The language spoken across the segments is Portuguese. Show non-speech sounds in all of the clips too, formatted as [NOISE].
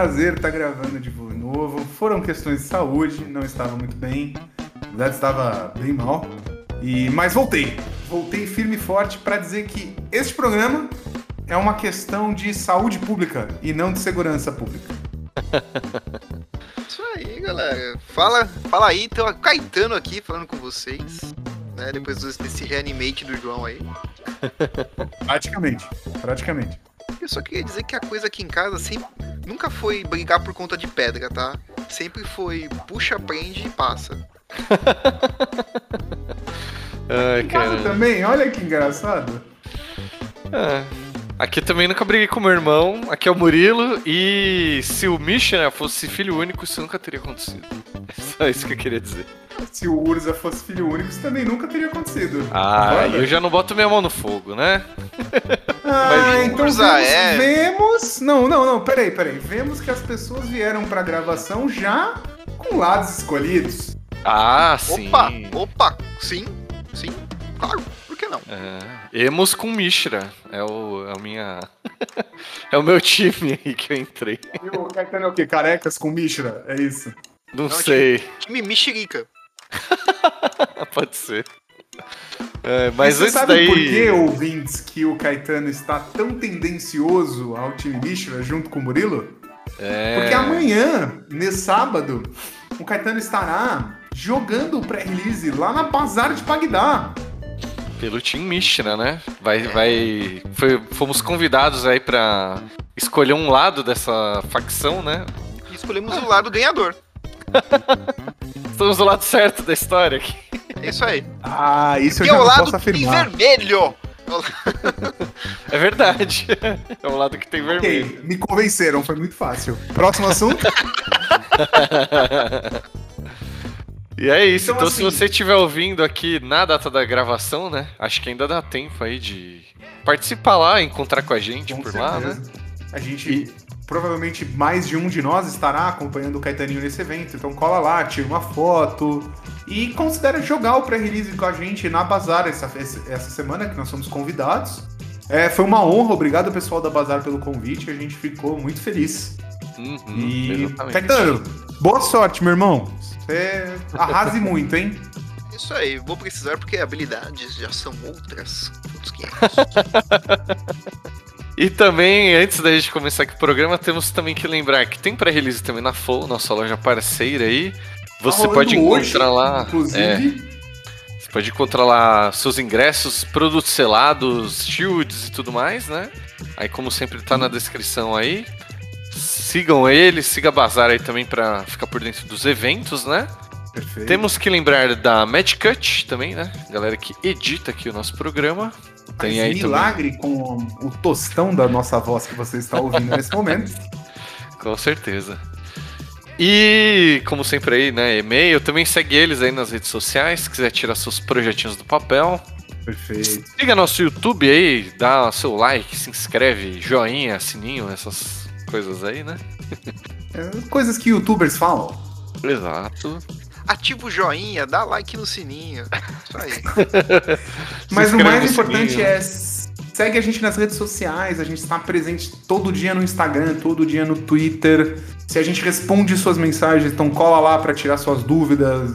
prazer estar gravando de novo. Foram questões de saúde, não estava muito bem. Na verdade, estava bem mal. E, mas voltei. Voltei firme e forte para dizer que este programa é uma questão de saúde pública e não de segurança pública. [LAUGHS] Isso aí, galera. Fala, fala aí, então, o Caetano aqui falando com vocês. Né, depois desse reanimate do João aí. Praticamente, praticamente. Eu só queria dizer que a coisa aqui em casa sempre, nunca foi brigar por conta de pedra, tá? Sempre foi puxa, prende e passa. [LAUGHS] Ai, cara. também, olha que engraçado. É. Aqui também nunca briguei com meu irmão. Aqui é o Murilo. E se o Misha fosse filho único, isso nunca teria acontecido. É [LAUGHS] só isso que eu queria dizer. Se o Urza fosse filho único, isso também nunca teria acontecido. Ah, eu já não boto minha mão no fogo, né? Ah, Mas, então Urza vemos, é... vemos. Não, não, não, peraí, peraí. Vemos que as pessoas vieram pra gravação já com lados escolhidos. Ah, sim. Opa, opa, sim, sim, claro, por que não? É, Emos com Mishra, é o, é o minha... [LAUGHS] é o meu time aí que eu entrei. E o Caetano é o quê? Carecas com Mishra, é isso? Não, não sei. Time, time Mexerica. [LAUGHS] Pode ser. É, mas você antes sabe daí... por que, ouvintes, que o Caetano está tão tendencioso ao time Mishra junto com o Murilo? É... Porque amanhã, nesse sábado, o Caetano estará jogando o pré-release lá na Bazar de Bagdá. Pelo Team Mishra, né? Vai, vai, foi, fomos convidados aí para escolher um lado dessa facção, né? E escolhemos o lado ganhador. Estamos do lado certo da história aqui. É isso aí. Ah, isso e eu já é o lado posso afirmar. vermelho. É verdade. É o lado que tem vermelho. Okay, me convenceram, foi muito fácil. Próximo assunto? E é isso. Então, então assim, se você estiver ouvindo aqui na data da gravação, né? Acho que ainda dá tempo aí de participar lá, encontrar com a gente com por certeza. lá, né? A gente. E... Provavelmente mais de um de nós estará acompanhando o Caetaninho nesse evento. Então cola lá, tira uma foto e considera jogar o pré-release com a gente na Bazar essa, essa semana, que nós somos convidados. É, foi uma honra, obrigado pessoal da Bazar pelo convite, a gente ficou muito feliz. Uhum, e, exatamente. Caetano, boa sorte, meu irmão. Você arrase [LAUGHS] muito, hein? Isso aí, vou precisar porque habilidades já são outras. [LAUGHS] e também, antes da gente começar aqui o programa, temos também que lembrar que tem pré-release também na Flow, nossa loja parceira aí. Você tá pode encontrar hoje, lá. Inclusive. É, você pode encontrar lá seus ingressos, produtos selados, shields e tudo mais, né? Aí, como sempre, tá na descrição aí. Sigam ele, siga Bazar aí também para ficar por dentro dos eventos, né? Perfeito. Temos que lembrar da Match Cut também, né? Galera que edita aqui o nosso programa. Tem Mas aí milagre também... com o tostão da nossa voz que você está ouvindo nesse momento. [LAUGHS] Com certeza. E, como sempre aí, né, e-mail, também segue eles aí nas redes sociais, se quiser tirar seus projetinhos do papel. Perfeito. Siga nosso YouTube aí, dá seu like, se inscreve, joinha, sininho, essas coisas aí, né? [LAUGHS] É, coisas que youtubers falam. Exato. Ativa o joinha, dá like no sininho. Isso aí. [LAUGHS] Mas o mais importante é segue a gente nas redes sociais, a gente está presente todo dia no Instagram, todo dia no Twitter. Se a gente responde suas mensagens, então cola lá para tirar suas dúvidas,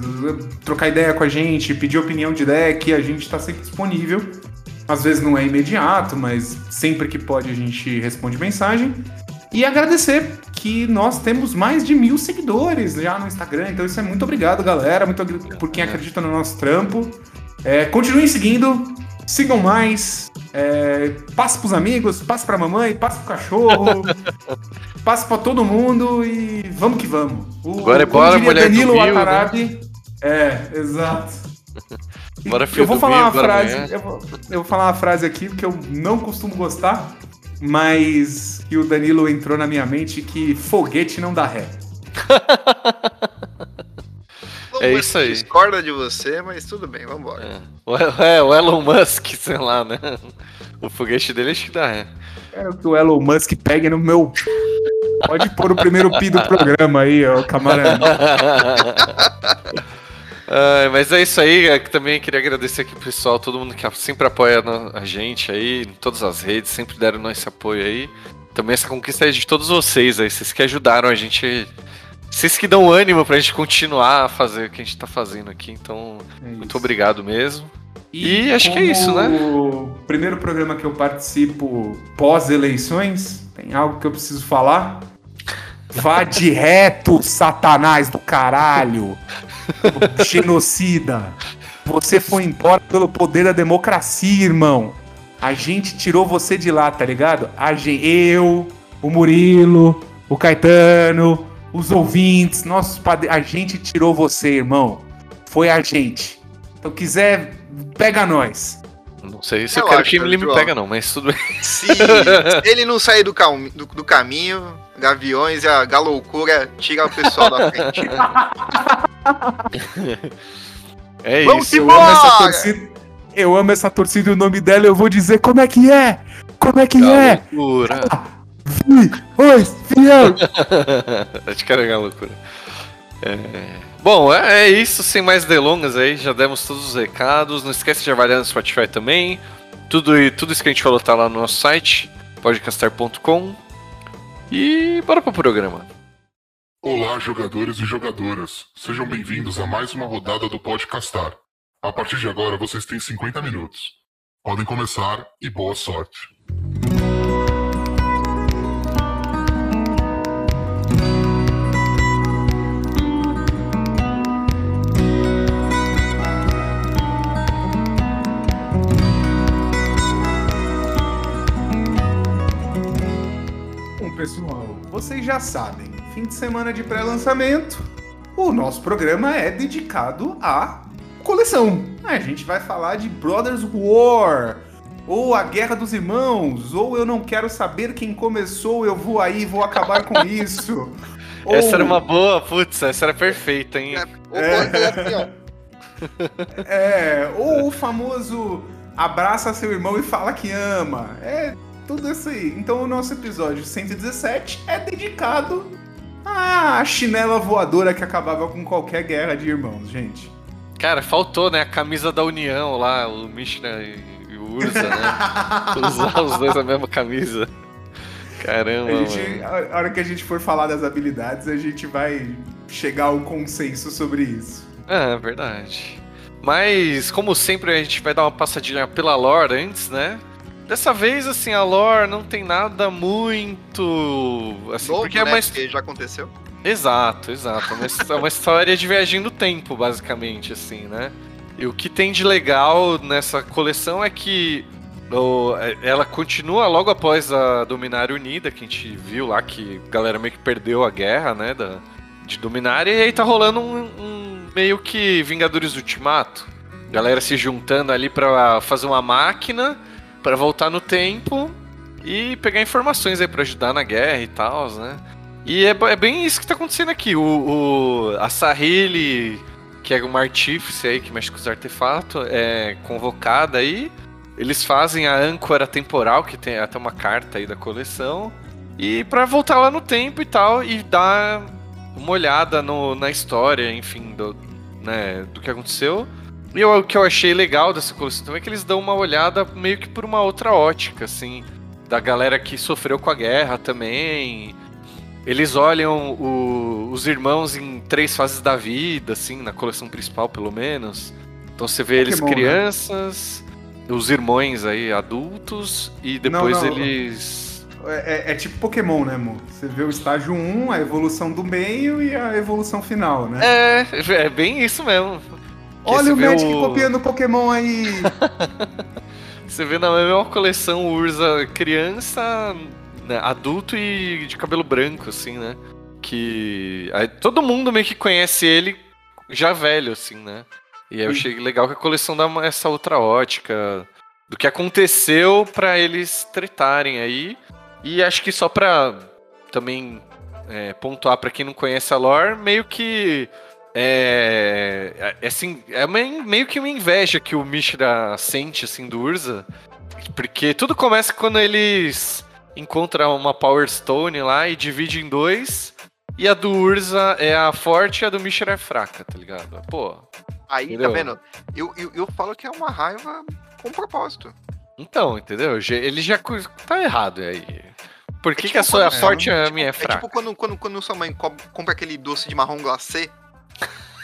trocar ideia com a gente, pedir opinião de deck, a gente está sempre disponível. Às vezes não é imediato, mas sempre que pode a gente responde mensagem. E agradecer que nós temos mais de mil seguidores já no Instagram. Então isso é muito obrigado, galera. Muito por quem acredita no nosso trampo. É, continuem seguindo, sigam mais. É, passe pros amigos, passe pra mamãe, passe pro cachorro, [LAUGHS] passe pra todo mundo e vamos que vamos. O, Agora é bora, mulher Danilo do Rio, né? É, exato. Bora, eu vou falar uma frase, eu vou, eu vou falar uma frase aqui porque eu não costumo gostar, mas que o Danilo entrou na minha mente que foguete não dá ré. é isso aí. discorda de você, mas tudo bem, vambora. É. O, é, o Elon Musk, [LAUGHS] sei lá, né? O foguete dele acho que dá ré. Quero que o Elon Musk pegue no meu. Pode pôr o primeiro pi do programa aí, ó, camarada. [LAUGHS] Uh, mas é isso aí, é que também queria agradecer aqui o pessoal, todo mundo que sempre apoia a gente aí, em todas as redes, sempre deram esse apoio aí. Também essa conquista é de todos vocês aí, vocês que ajudaram a gente. Vocês que dão ânimo pra gente continuar a fazer o que a gente tá fazendo aqui, então é muito obrigado mesmo. E, e acho que é isso, né? O primeiro programa que eu participo pós-eleições, tem algo que eu preciso falar. Vá de reto, satanás do caralho! [LAUGHS] Genocida! Você foi embora pelo poder da democracia, irmão! A gente tirou você de lá, tá ligado? A gente, eu, o Murilo, o Caetano, os ouvintes, nossos padres. A gente tirou você, irmão. Foi a gente. Então, quiser, pega nós. Não sei se eu, eu quero que ele me pega, não, mas tudo bem. Se [LAUGHS] ele não sair do, cam do, do caminho, Gaviões e a galoucura tira o pessoal da frente. [LAUGHS] é Vamos isso. Eu amo, essa torcida, eu amo essa torcida e o nome dela eu vou dizer como é que é. Como é que galoucura. é? Ah, vi, oi, fiel. [LAUGHS] Acho que era loucura. É... Bom, é, é, isso, sem mais delongas aí, já demos todos os recados. Não esquece de avaliar no Spotify também. Tudo, tudo isso que a gente falou tá lá no nosso site, podcastar.com. E bora pro programa. Olá, jogadores e jogadoras. Sejam bem-vindos a mais uma rodada do Podcastar. A partir de agora, vocês têm 50 minutos. Podem começar e boa sorte. Pessoal, vocês já sabem, fim de semana de pré-lançamento, o nosso programa é dedicado à coleção. A gente vai falar de Brothers War, ou a Guerra dos Irmãos, ou eu não quero saber quem começou, eu vou aí, vou acabar com isso. Ou... [LAUGHS] Essa era uma boa, putz, essa era perfeita, hein? É, é, ou o famoso abraça seu irmão e fala que ama. É tudo isso aí. Então o nosso episódio 117 é dedicado à chinela voadora que acabava com qualquer guerra de irmãos, gente. Cara, faltou, né? A camisa da União lá, o Mishna e o Urza, né? [LAUGHS] Usar os dois a mesma camisa. Caramba. A, gente, a hora que a gente for falar das habilidades, a gente vai chegar a um consenso sobre isso. É, verdade. Mas, como sempre, a gente vai dar uma passadinha pela lore antes, né? Dessa vez, assim, a lore não tem nada muito. Assim, Novo, porque é né? mais. Porque já aconteceu. Exato, exato. É uma, é uma história de viagem no tempo, basicamente, assim, né? E o que tem de legal nessa coleção é que o, é, ela continua logo após a Dominária Unida, que a gente viu lá que a galera meio que perdeu a guerra, né? Da, de Dominária, e aí tá rolando um, um meio que Vingadores Ultimato. Galera se juntando ali para fazer uma máquina para voltar no tempo e pegar informações aí para ajudar na guerra e tal, né? E é, é, bem isso que tá acontecendo aqui. O, o a Sahili, que é uma artífice aí que mexe com os artefatos, é convocada aí. Eles fazem a âncora temporal, que tem até uma carta aí da coleção. E para voltar lá no tempo e tal, e dar uma olhada no, na história, enfim, do, né, do que aconteceu. E o que eu achei legal dessa coleção também é que eles dão uma olhada meio que por uma outra ótica, assim, da galera que sofreu com a guerra também. Eles olham o, os irmãos em três fases da vida, assim, na coleção principal, pelo menos. Então você vê eles bom, né? crianças, né? os irmãos aí adultos, e depois não, não. eles. É, é, é, tipo Pokémon, né, amor? Você vê o estágio 1, a evolução do meio e a evolução final, né? É, é bem isso mesmo. Olha o Magic o... copiando Pokémon aí! [LAUGHS] você vê na mesma coleção o Urza criança, né, adulto e de cabelo branco, assim, né? Que. Aí, todo mundo meio que conhece ele já velho, assim, né? E eu achei legal que a coleção dá essa outra ótica do que aconteceu para eles tretarem aí. E acho que só pra também é, pontuar para quem não conhece a lore, meio que é, é, assim, é meio que uma inveja que o Mishra sente assim do Urza, porque tudo começa quando eles encontram uma Power Stone lá e divide em dois, e a do Urza é a forte e a do Mishra é fraca, tá ligado? Pô, Aí, tá entendeu? tá vendo? Eu, eu, eu falo que é uma raiva com propósito. Então, entendeu? Ele já tá errado aí. Por que, é tipo que a sua é forte é, a minha é fraca? É tipo quando, quando, quando sua mãe compra aquele doce de marrom glacê.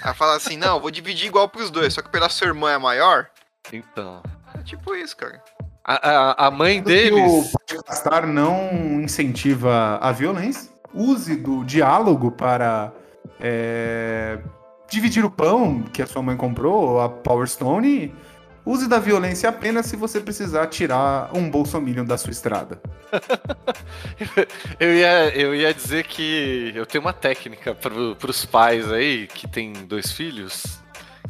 Ela fala assim: não, vou dividir igual pros dois, só que o pedaço da sua irmã é maior. Então. É tipo isso, cara. A, a, a mãe deles. O Castar não incentiva a violência. Use do diálogo para é, dividir o pão que a sua mãe comprou, a Power Stone. Use da violência apenas se você precisar tirar um bolsominion da sua estrada. [LAUGHS] eu, ia, eu ia dizer que eu tenho uma técnica para os pais aí que tem dois filhos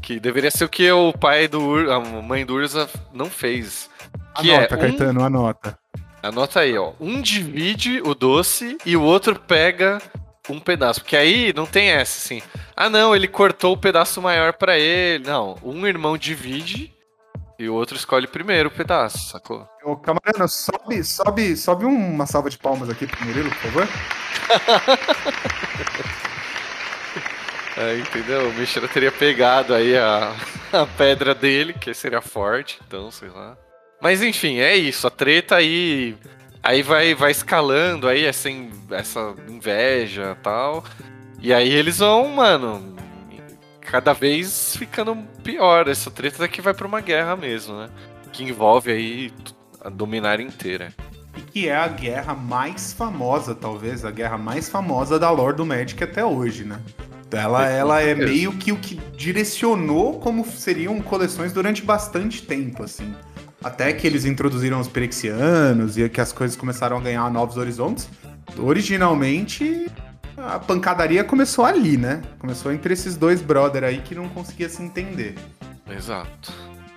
que deveria ser o que o pai do Ur, a mãe do Urza não fez. Que anota, é um... Caetano, anota. Anota aí, ó. Um divide o doce e o outro pega um pedaço. Porque aí não tem essa, assim. Ah, não, ele cortou o pedaço maior para ele. Não, um irmão divide e o outro escolhe primeiro o pedaço, sacou? Ô, camarada, sobe, sobe, sobe uma salva de palmas aqui pro Murilo, por favor. [LAUGHS] É, entendeu? O Mishra teria pegado aí a, [LAUGHS] a pedra dele, que seria forte, então, sei lá. Mas enfim, é isso. A treta aí. Aí vai, vai escalando aí essa, essa inveja tal. E aí eles vão, mano, cada vez ficando pior. Essa treta daqui vai pra uma guerra mesmo, né? Que envolve aí a dominar inteira. E que é a guerra mais famosa, talvez, a guerra mais famosa da lore do Magic até hoje, né? Ela, ela é meio que o que direcionou como seriam coleções durante bastante tempo, assim. Até que eles introduziram os Perexianos e que as coisas começaram a ganhar novos horizontes. Originalmente, a pancadaria começou ali, né? Começou entre esses dois brother aí que não conseguia se entender. Exato.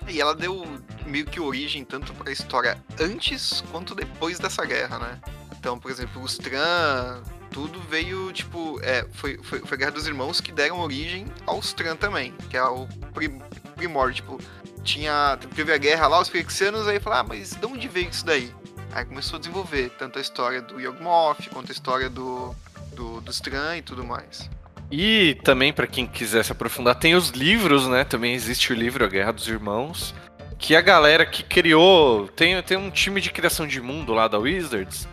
E ela deu meio que origem tanto para a história antes quanto depois dessa guerra, né? Então, por exemplo, os Tran, tudo veio, tipo, é, foi, foi, foi a Guerra dos Irmãos que deram origem aos Tran também, que é o prim, primórdio, tipo, tinha, teve a guerra lá, os Phyrexianos, aí falaram, ah, mas de onde veio isso daí? Aí começou a desenvolver tanto a história do Yawgmoth, quanto a história do, do, do Tran e tudo mais. E também, para quem quiser se aprofundar, tem os livros, né? Também existe o livro A Guerra dos Irmãos, que a galera que criou, tem, tem um time de criação de mundo lá da Wizards,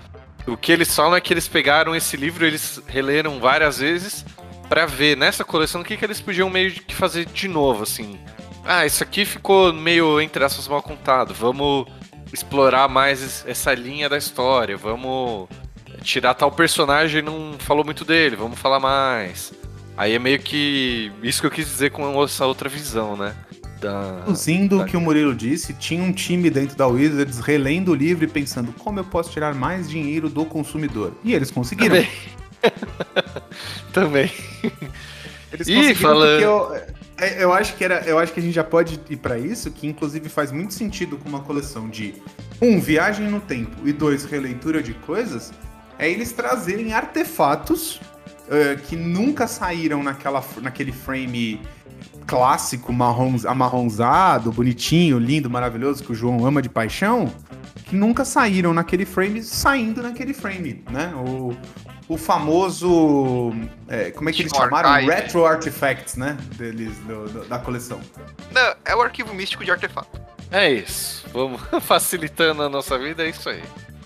o que eles falam é que eles pegaram esse livro, eles releram várias vezes para ver nessa coleção o que, que eles podiam meio que fazer de novo, assim. Ah, isso aqui ficou meio, entre aspas, mal contado. Vamos explorar mais essa linha da história. Vamos tirar tal personagem não falou muito dele, vamos falar mais. Aí é meio que isso que eu quis dizer com essa outra visão, né? da. Da... o que o Murilo disse, tinha um time dentro da Wizards relendo o livro e pensando como eu posso tirar mais dinheiro do consumidor. E eles conseguiram. Também. [LAUGHS] Também. Eles conseguiram falando... eu, é, eu acho que era, eu acho que a gente já pode ir para isso, que inclusive faz muito sentido com uma coleção de um viagem no tempo e dois releitura de coisas, é eles trazerem artefatos uh, que nunca saíram naquela, naquele frame clássico marrom, amarronzado, bonitinho, lindo, maravilhoso, que o João ama de paixão, que nunca saíram naquele frame, saindo naquele frame, né? O, o famoso. É, como é que eles chamaram? Retro Artifacts, né? Deles, do, do, da coleção. Não, é o arquivo místico de artefato. É isso. Vamos [LAUGHS] facilitando a nossa vida, é isso aí.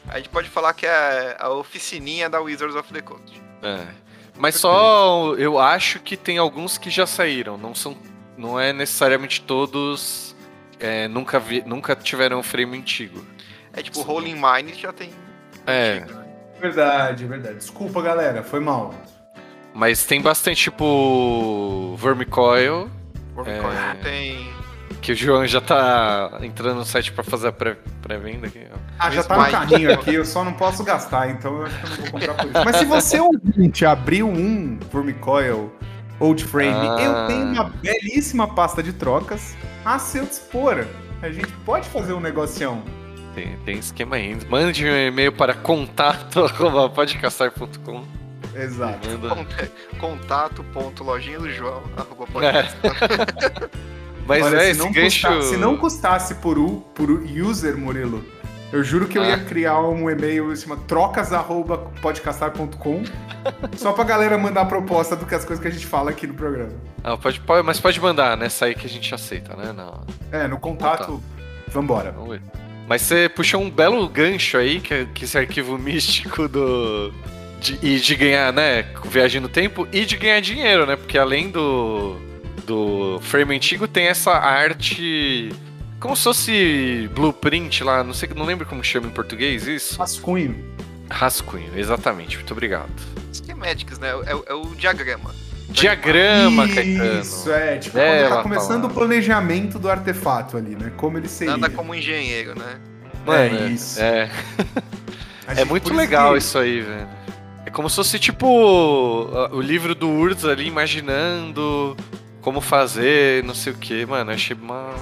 A gente pode falar que é a oficininha da Wizards of the Coast. É. Mas só eu acho que tem alguns que já saíram. Não são, não é necessariamente todos. É, nunca vi, nunca tiveram um frame antigo. É tipo Rolling Mine já tem. É. Antigo, né? Verdade, verdade. Desculpa, galera, foi mal. Mas tem bastante tipo Vermicoil. Vermicoil é... tem que o João já tá entrando no site para fazer a pré-venda aqui. Ah, já tá no carrinho aqui, eu só não posso gastar, então eu acho que eu não vou comprar por isso. Mas se você ouvinte abriu um Vermicoil Old Frame, ah. eu tenho uma belíssima pasta de trocas a seu dispor. A gente pode fazer um negocião. Tem, tem esquema aí. Mande um e-mail para contato.podcastar.com Exato. Contato.lojinha do João. É. [LAUGHS] Mas Olha, é, se, não gancho... custasse, se não custasse por, u, por user, Murilo, Eu juro que eu ia ah. criar um e-mail chama trocas@podcastar.com só pra galera mandar a proposta do que as coisas que a gente fala aqui no programa. Ah, pode, pode, mas pode mandar, nessa aí que a gente aceita, né? Não. É, no contato. contato. Vambora. Vamos ver. Mas você puxou um belo gancho aí, que, é, que esse arquivo [LAUGHS] místico do. De, e de ganhar, né? Viagem no tempo e de ganhar dinheiro, né? Porque além do. Do frame antigo tem essa arte como se fosse blueprint lá, não sei, não lembro como chama em português isso. Rascunho. Rascunho, exatamente. Muito obrigado. Schematics, né? É, é o diagrama. Diagrama, Isso, Caetano. Isso, é. Tipo, é, quando tá começando o planejamento do artefato ali, né? Como ele seria. Nada como engenheiro, né? Mano, é isso. É, [LAUGHS] é muito legal que... isso aí, velho. É como se fosse, tipo, o livro do Urz ali, imaginando como fazer, não sei o que. Mano, eu achei uma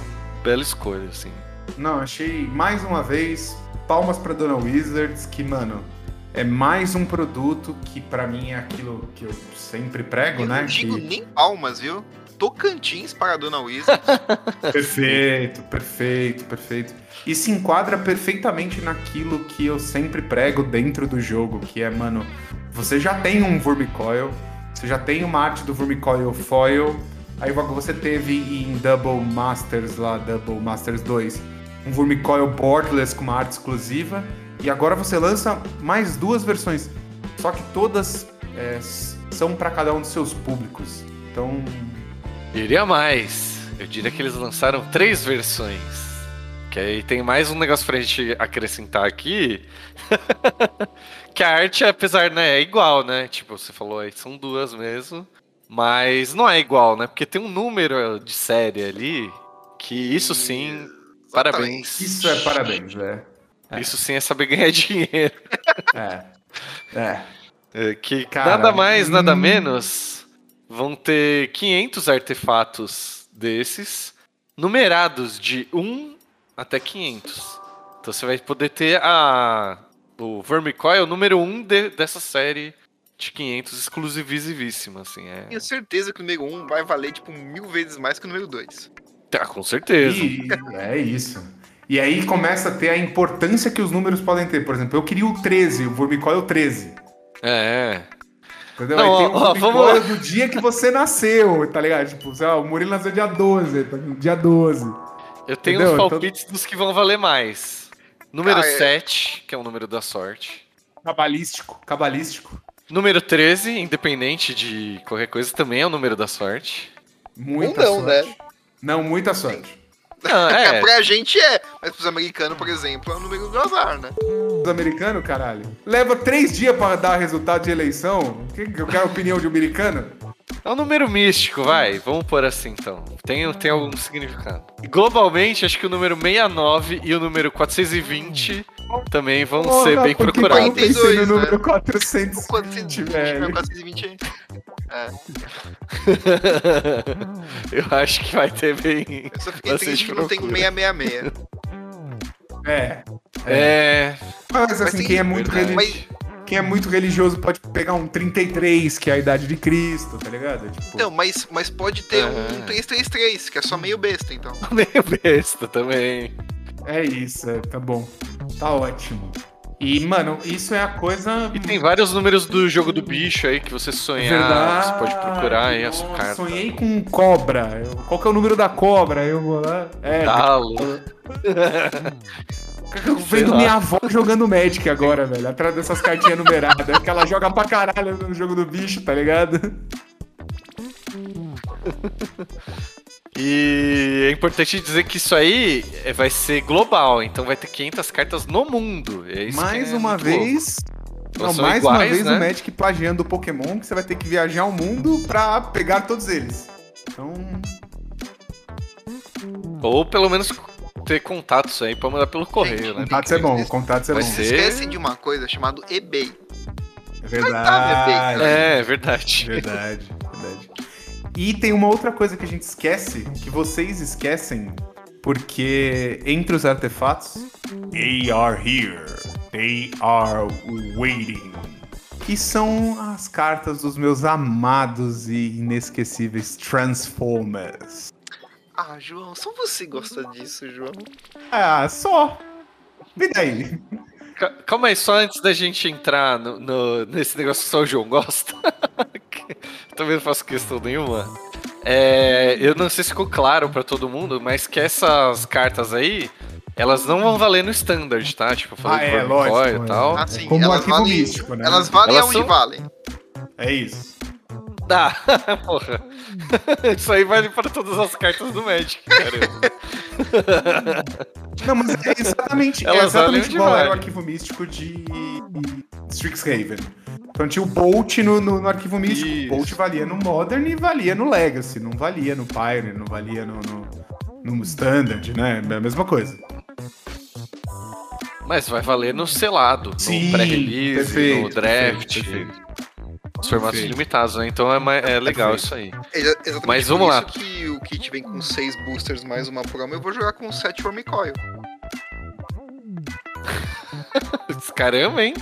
bela escolha, assim. Não, achei mais uma vez palmas para Dona Wizards, que, mano, é mais um produto que para mim é aquilo que eu sempre prego, eu né? Não digo que... nem palmas, viu? Tocantins para a Dona Wizards. [LAUGHS] perfeito, perfeito, perfeito. E se enquadra perfeitamente naquilo que eu sempre prego dentro do jogo, que é, mano, você já tem um Vermicoil, você já tem uma arte do Vermicoil Foil, Aí você teve em Double Masters lá, Double Masters 2, um Vermicoil Boardless com uma arte exclusiva. E agora você lança mais duas versões. Só que todas é, são para cada um dos seus públicos. Então. Diria mais. Eu diria que eles lançaram três versões. Que aí tem mais um negócio pra gente acrescentar aqui. [LAUGHS] que a arte, apesar, né, é igual, né? Tipo, você falou aí, são duas mesmo. Mas não é igual, né? Porque tem um número de série ali que isso sim, parabéns. Isso é parabéns, né? É. Isso sim é saber ganhar [LAUGHS] dinheiro. É. É. é que Cara, nada mais, nada hum... menos vão ter 500 artefatos desses numerados de 1 até 500. Então você vai poder ter a o Vermicoil número 1 de, dessa série de 500 exclusivíssima, assim. É... Tenho certeza que o número 1 vai valer, tipo, mil vezes mais que o número 2. Tá, com certeza. E, é isso. E aí começa a ter a importância que os números podem ter. Por exemplo, eu queria o 13, o Vermicoil 13. É. Entendeu? Não, aí tem o Vermicoil do dia que você nasceu, tá ligado? Tipo, sei lá, o Murilo nasceu dia 12, tá? dia 12. Eu tenho Entendeu? os então palpites então... dos que vão valer mais. Número ah, é... 7, que é o número da sorte. Cabalístico, cabalístico. Número 13, independente de qualquer coisa, também é o número da sorte. Muita não, sorte. né? Não, muita sorte. Não, [LAUGHS] é. pra gente é, mas pros americanos, por exemplo, é o número do azar, né? Os americanos, caralho. Leva três dias pra dar resultado de eleição. Que, eu quero a opinião de um americano? É um número místico, vai. Vamos por assim então. Tem, tem algum significado. Globalmente, acho que o número 69 e o número 420 também vão Porra, ser bem procurados. Eu pensei no número né? 420, 420 velho. 420 é. [LAUGHS] Eu acho que vai ter bem. Eu só fiquei triste que não tem 666. É. É. é. Mas assim, Mas, quem é muito religioso. Quem é muito religioso pode pegar um 33, que é a idade de Cristo, tá ligado? Tipo... Não, mas, mas pode ter um 333, que é só meio besta, então. [LAUGHS] meio besta também. É isso, é, tá bom. Tá ótimo. E, mano, isso é a coisa. E tem vários números do jogo do bicho aí que você sonhar. Verdade. Você pode procurar aí a sua carta. Sonhei com cobra. Qual que é o número da cobra? Eu vou lá. É. Galo. [LAUGHS] Eu vendo minha avó jogando Magic agora, velho. Atrás dessas cartinhas numeradas. que ela joga pra caralho no jogo do bicho, tá ligado? E é importante dizer que isso aí vai ser global, então vai ter 500 cartas no mundo. É mais é uma vez. Não, mais iguais, uma vez né? o Magic plagiando o Pokémon, que você vai ter que viajar o mundo pra pegar todos eles. Então. Ou pelo menos ter contatos aí pra mandar pelo correio, Gente, né? Contatos é bom, contatos é vai bom. Ser... Esquece de uma coisa chamada eBay. É verdade. É, verdade. Verdade, verdade. E tem uma outra coisa que a gente esquece, que vocês esquecem, porque entre os artefatos, they are here, they are waiting. Que são as cartas dos meus amados e inesquecíveis Transformers. Ah, João, só você gosta disso, João. Ah, só. E daí? Calma aí, só antes da gente entrar no, no nesse negócio que só o João gosta. [LAUGHS] Também não faço questão nenhuma. É, eu não sei se ficou claro para todo mundo, mas que essas cartas aí, elas não vão valer no standard, tá? Tipo, eu falei ah, é, lógico, e tal. Ah, sim, como arquivo valem, místico, né? Elas valem elas aonde são... valem. É isso. Dá, [LAUGHS] porra. Isso aí vale para todas as cartas do Magic, caramba. Não, mas é exatamente, é exatamente igual vale. era o arquivo místico de Strixhaven. Então tinha o Bolt no, no, no arquivo místico. Isso. O Bolt valia no Modern e valia no Legacy. Não valia no Pioneer, não valia no, no, no Standard, né? É a mesma coisa. Mas vai valer no selado, Sim, no pré-release, no draft. Perfeito, perfeito. Os formatos Perfeito. limitados, né? Então é, é legal isso aí. É exatamente Mas vamos lá. que o kit vem com seis boosters mais uma promo, eu vou jogar com sete Wormicoil. [LAUGHS] caramba, hein?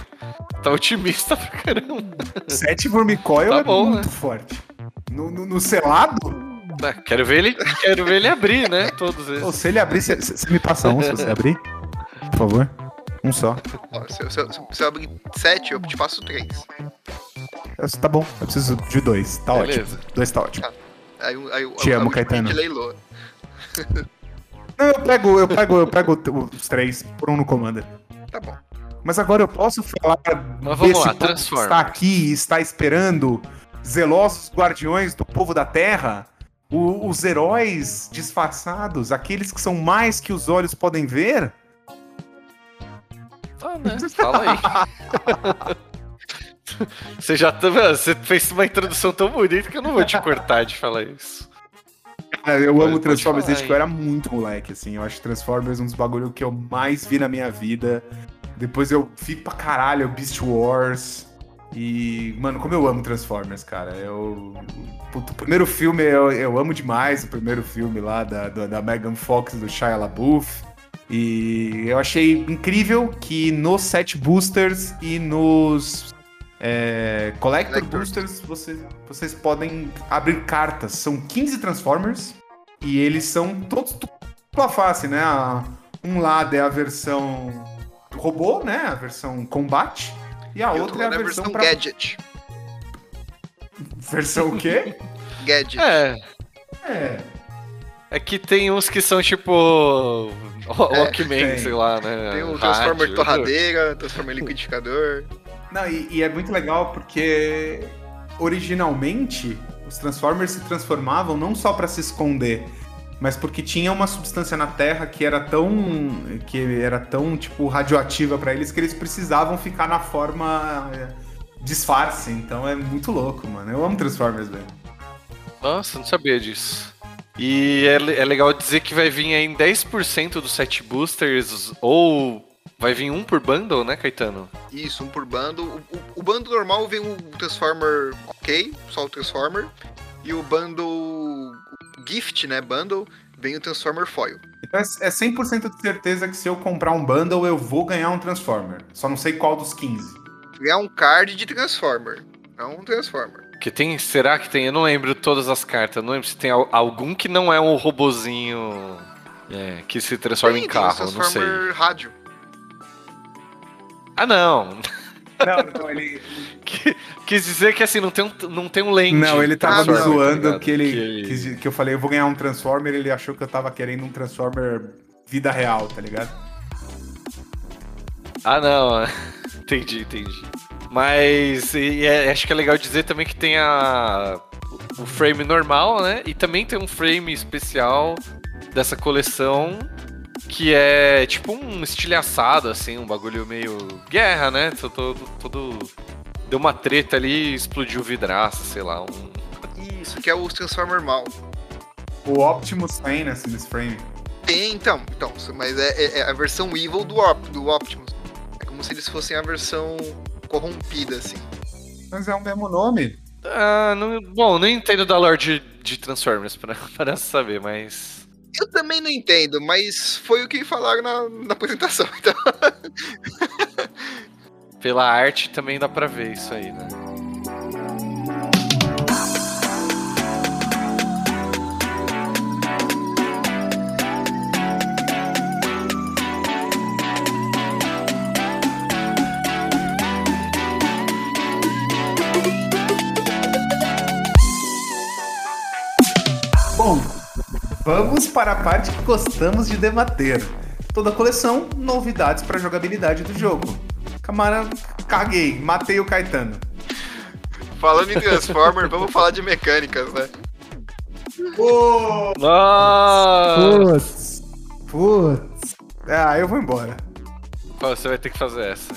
Tá otimista pra caramba. Sete Wormicoil tá é bom, muito né? forte. No, no, no selado? Ah, quero ver ele, quero ver ele abrir, né? Todos. Ou se ele abrir, você me passa um, se você abrir, por favor. Um só. Se eu abrir sete, eu te passo três. Tá bom, eu preciso de dois. Tá Beleza. ótimo. Dois tá ótimo. Tá. Aí, aí, Te amo, Caetano. [LAUGHS] Não, eu pego, eu pego, eu pego os três por um no Commander. Tá bom. Mas agora eu posso falar Mas vamos lá, transforma. está aqui e está esperando zelosos guardiões do povo da terra, o, os heróis disfarçados, aqueles que são mais que os olhos podem ver? Ah, né? Fala aí. [LAUGHS] [LAUGHS] Você já tá, você fez uma introdução tão bonita que eu não vou te cortar de falar isso. eu amo Transformers desde que eu era muito moleque, assim. Eu acho Transformers um dos bagulhos que eu mais vi na minha vida. Depois eu vi pra caralho Beast Wars. E, mano, como eu amo Transformers, cara. Eu. Puto, o primeiro filme eu, eu amo demais, o primeiro filme lá da, da, da Megan Fox, do Shia LaBeouf. E eu achei incrível que nos set boosters e nos é, Collector, Collector, Boosters, você, vocês podem abrir cartas. São 15 Transformers e eles são todos dupla face, né? Um lado é a versão robô, né? A versão combate. E a e outra é a versão, versão pra... gadget. Versão o quê? [LAUGHS] gadget. É. É. É que tem uns que são tipo. Walkman, é, sei lá, né? Tem o Transformer torradeira, Transformer liquidificador. Não, e, e, é muito legal porque originalmente os Transformers se transformavam não só para se esconder, mas porque tinha uma substância na Terra que era tão que era tão tipo radioativa para eles que eles precisavam ficar na forma é, disfarce. Então é muito louco, mano. Eu amo Transformers, velho. Nossa, não sabia disso. E é, é legal dizer que vai vir aí em 10% dos set boosters ou Vai vir um por bundle, né, Caetano? Isso, um por bundle. O, o, o bundle normal vem o Transformer ok, só o Transformer. E o bundle Gift, né, bundle, vem o Transformer Foil. Então é 100% de certeza que se eu comprar um bundle, eu vou ganhar um Transformer. Só não sei qual dos 15. Ganhar um card de Transformer. É um Transformer. Que tem, será que tem? Eu não lembro todas as cartas. Não lembro se tem algum que não é um robozinho é, que se transforma tem, em carro. Tem um Transformer não sei. rádio. Ah, não. Não, não, ele. [LAUGHS] Quis dizer que assim, não tem um, não tem um lente. Não, ele tava me zoando tá que ele. Que... que eu falei, eu vou ganhar um Transformer, ele achou que eu tava querendo um Transformer vida real, tá ligado? Ah, não. [LAUGHS] entendi, entendi. Mas e é, acho que é legal dizer também que tem a, o frame normal, né? E também tem um frame especial dessa coleção que é tipo um estilhaçado, assim, um bagulho meio guerra, né? Todo, todo, Deu uma treta ali e explodiu vidraça, sei lá. Um... Isso, que é o Transformer mal. O Optimus tem nesse, nesse frame. Tem, então, então mas é, é, é, a versão evil do, Op, do Optimus. É como se eles fossem a versão corrompida, assim. Mas é o mesmo nome. Ah, não, bom, não entendo da lore de, de Transformers, para, [LAUGHS] para saber, mas. Eu também não entendo, mas foi o que falaram na, na apresentação, [LAUGHS] então. Pela arte também dá pra ver isso aí, né? Bom, vamos para a parte que gostamos de debater. Toda a coleção, novidades para jogabilidade do jogo. Camara, caguei, matei o Caetano. Falando em Transformer, vamos falar de mecânicas, né? Pô! Putz! Putz! Ah, eu vou embora. Você vai ter que fazer essa.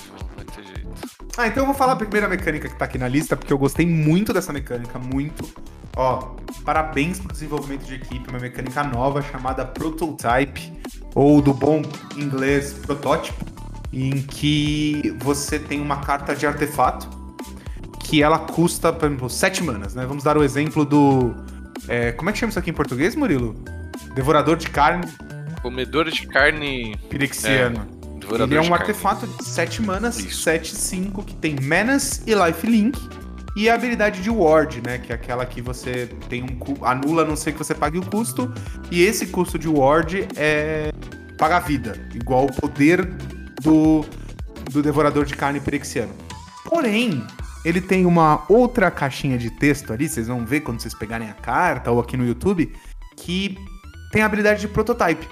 Ah, então eu vou falar a primeira mecânica que tá aqui na lista, porque eu gostei muito dessa mecânica, muito. Ó, parabéns pro desenvolvimento de equipe, uma mecânica nova chamada Prototype, ou do bom inglês protótipo, em que você tem uma carta de artefato que ela custa, por exemplo, 7 manas, né? Vamos dar o exemplo do. É, como é que chama isso aqui em português, Murilo? Devorador de carne. Comedor de carne. Pirexiano. É. Ele é um artefato de 7 manas, 7 5, que tem Menace e Life Link. E a habilidade de Ward, né? Que é aquela que você tem um. anula a não ser que você pague o custo. E esse custo de Ward é. paga a vida. Igual o poder do, do Devorador de Carne Perexiano. Porém, ele tem uma outra caixinha de texto ali, vocês vão ver quando vocês pegarem a carta ou aqui no YouTube, que tem a habilidade de prototype.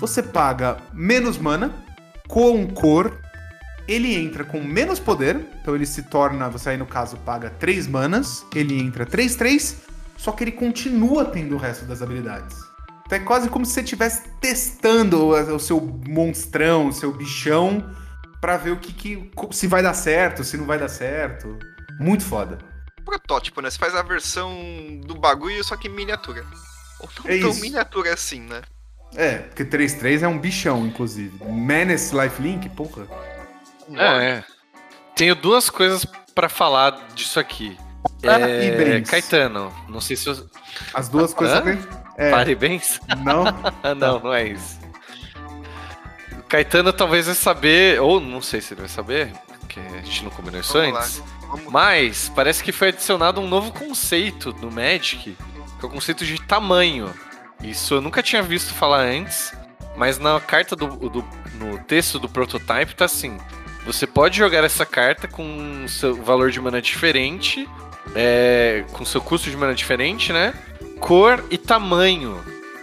Você paga menos mana, com cor, ele entra com menos poder, então ele se torna, você aí no caso paga 3 manas, ele entra 3 3, só que ele continua tendo o resto das habilidades. Então é quase como se você estivesse testando o seu monstrão, o seu bichão, para ver o que, que se vai dar certo, se não vai dar certo. Muito foda. Protótipo, né? Você faz a versão do bagulho, só que miniatura. Ou não é tão isso. miniatura assim, né? É, porque 3-3 é um bichão, inclusive. Menace Lifelink, porra. É, é. Tenho duas coisas para falar disso aqui. Ah, é, Caetano, não sei se eu... As duas coisas que... é. Parabéns? [LAUGHS] Não? [LAUGHS] não, não é isso. Caetano talvez vai saber, ou não sei se ele vai saber, porque a gente não combinou isso Vamos antes. Mas parece que foi adicionado um novo conceito no Magic, que é o conceito de tamanho. Isso eu nunca tinha visto falar antes, mas na carta do, do no texto do prototype tá assim: você pode jogar essa carta com seu valor de mana diferente, é, com seu custo de mana diferente, né? Cor e tamanho.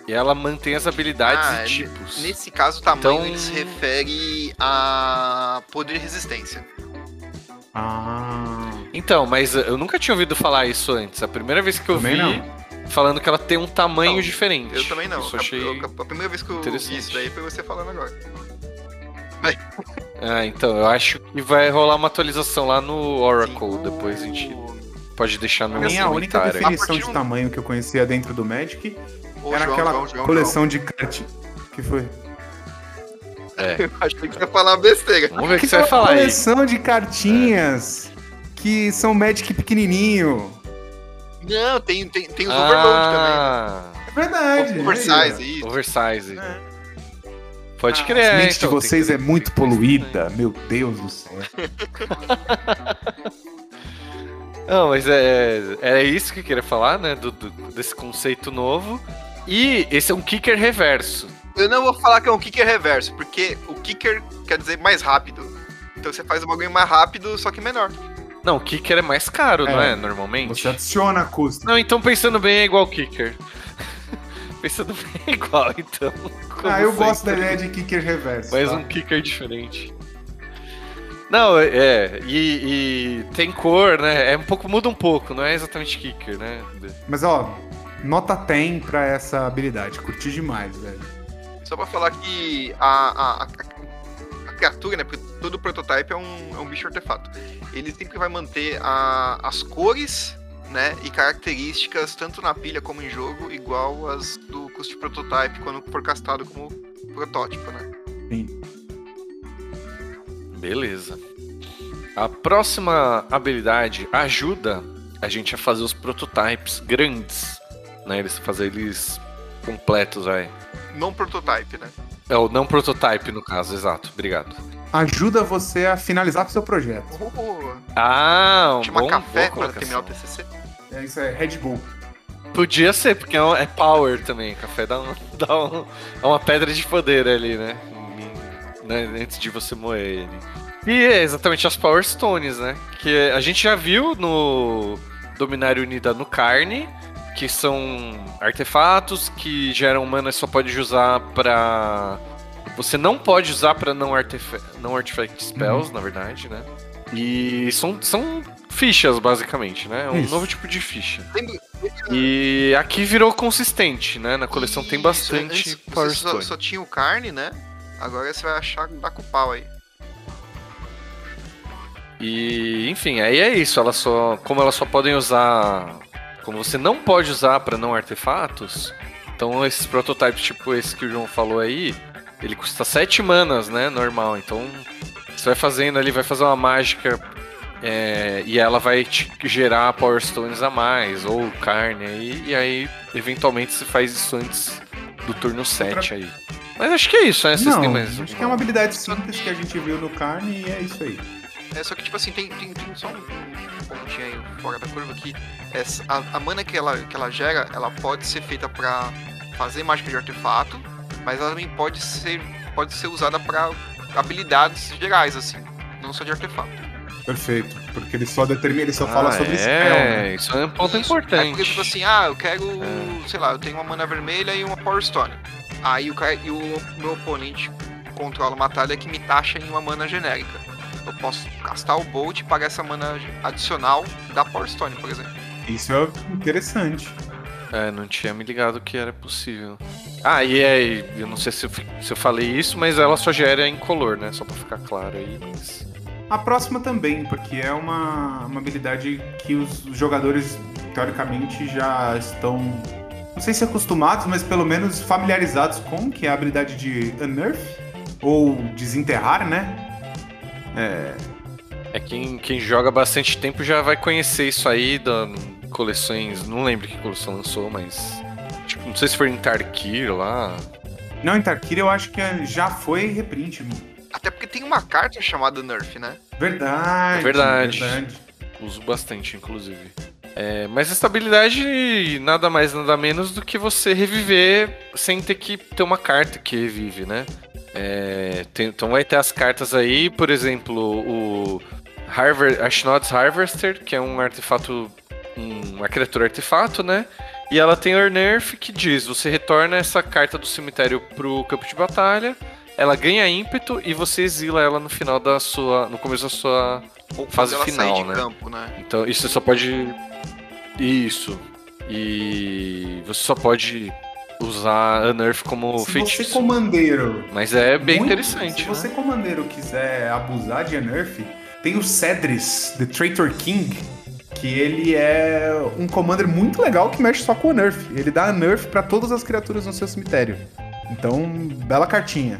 E ela mantém as habilidades ah, e tipos. Nesse caso, o tamanho então... se refere a poder e resistência. Ah. Então, mas eu nunca tinha ouvido falar isso antes. A primeira vez que eu Também vi. Não falando que ela tem um tamanho não, diferente. Eu também não. Isso achei a, a, a, primeira vez que eu vi isso daí foi você falando agora. [LAUGHS] Ah, então, eu acho que vai rolar uma atualização lá no Oracle, Sim, depois a gente pode deixar no Minha única definição de tamanho que eu conhecia dentro do Magic era João, aquela João, João, coleção de kart que foi. É. [LAUGHS] Eu acho que você vai falar besteira. Vamos ver o que, que você vai falar aí. coleção de cartinhas é. que são Magic pequenininho. Não, tem, tem, tem os ah, overload também. É verdade. Oversize, é. isso. Oversize. É. Pode ah, crer. A mente então, de vocês é muito poluída, meu Deus do céu. [LAUGHS] Não, mas é, é isso que eu queria falar, né? Do, do, desse conceito novo. E esse é um kicker reverso. Eu não vou falar que é um kicker reverso, porque o kicker quer dizer mais rápido. Então você faz o bagulho mais rápido, só que menor. Não, o kicker é mais caro, é, não é? Normalmente. Você adiciona custo. Não, então pensando bem é igual o kicker. Pensando [LAUGHS] bem é igual, então. Ah, eu sempre. gosto da ideia de kicker reverso. Mas tá? um kicker diferente. Não, é, e, e, tem cor, né? É um pouco, muda um pouco, não é exatamente kicker, né? Mas ó, nota tem pra essa habilidade, curti demais, velho. Só pra falar que a, a, a criatura, né? Porque todo prototype é um, é um bicho artefato. Ele sempre vai manter a, as cores né, e características tanto na pilha como em jogo, igual as do custo prototype quando for castado como protótipo, né? Sim. Beleza. A próxima habilidade ajuda a gente a fazer os prototypes grandes, né? Eles fazer eles completos aí. Não prototype, né? É o não prototype no caso, exato. Obrigado ajuda você a finalizar o seu projeto. Oh, ah, um Chama bom, café para terminar o TCC. É, isso é Red Bull. Podia ser, porque é, é power também. Café dá, um, [LAUGHS] dá um, é uma pedra de poder ali, né? né? Antes de você moer ele. E é exatamente as Power Stones, né? Que a gente já viu no Dominário Unida no Carne. Que são artefatos que geram mana e só pode usar pra. Você não pode usar pra não, artef não artifact spells, uhum. na verdade, né? E são, são fichas, basicamente, né? É um Isso. novo tipo de ficha. E aqui virou consistente, né? Na coleção Isso, tem bastante antes, Power só, só, tinha o carne, né? Agora você vai achar dá com pau aí. E, enfim, aí é isso. Ela só, como elas só podem usar, como você não pode usar para não artefatos, então esses protótipos tipo esse que o João falou aí, ele custa 7 manas, né, normal. Então você vai fazendo ali, vai fazer uma mágica é, e ela vai te gerar Power Stones a mais, ou carne aí, e aí eventualmente você faz isso antes do turno 7 aí. Mas acho que é isso, né? Vocês Não, mais... acho que é uma habilidade simples que a gente viu no carne e é isso aí. É, só que, tipo assim, tem, tem, tem só um, pontinho aí fora da curva que essa, a, a mana que ela, que ela gera, ela pode ser feita pra fazer mágica de artefato, mas ela também pode ser, pode ser usada pra habilidades gerais, assim, não só de artefato. Perfeito, porque ele só determina, ele só ah, fala sobre é, spell, né? Isso é um ponto isso. importante. É porque, tipo assim, ah, eu quero, é. sei lá, eu tenho uma mana vermelha e uma Power Stone. Aí o, e o meu oponente controla uma talha que me taxa em uma mana genérica eu posso gastar o Bolt e pagar essa mana adicional da Power Stone, por exemplo. Isso é interessante. É, não tinha me ligado que era possível. Ah, e é, eu não sei se eu, se eu falei isso, mas ela só gera incolor, né? Só pra ficar claro aí, mas... A próxima também, porque é uma, uma habilidade que os jogadores, teoricamente, já estão, não sei se acostumados, mas pelo menos familiarizados com, que é a habilidade de Unearth, ou desenterrar, né? É. É quem, quem joga bastante tempo já vai conhecer isso aí da coleções. Não lembro que coleção lançou, mas. Tipo, não sei se foi em Tarkir lá. Não, em Tarkir eu acho que já foi reprint. Até porque tem uma carta chamada Nerf, né? Verdade. É verdade. verdade. Uso bastante, inclusive. É, mas estabilidade nada mais nada menos do que você reviver sem ter que ter uma carta que revive, né? É, tem, então vai ter as cartas aí, por exemplo, o Harvard, Ashnod's Harvester, que é um artefato, uma criatura artefato, né? E ela tem o Nerf que diz: você retorna essa carta do cemitério pro campo de batalha, ela ganha ímpeto e você exila ela no final da sua, no começo da sua Ou fase final, né? Campo, né? Então isso só pode isso. E você só pode usar Unearth como se feitiço. Se você comandeiro. Mas é bem muito, interessante. Se né? você comandeiro quiser abusar de Unearth, tem o Cedris, The Traitor King, que ele é um commander muito legal que mexe só com Unearth. Ele dá Unearth para todas as criaturas no seu cemitério. Então, bela cartinha.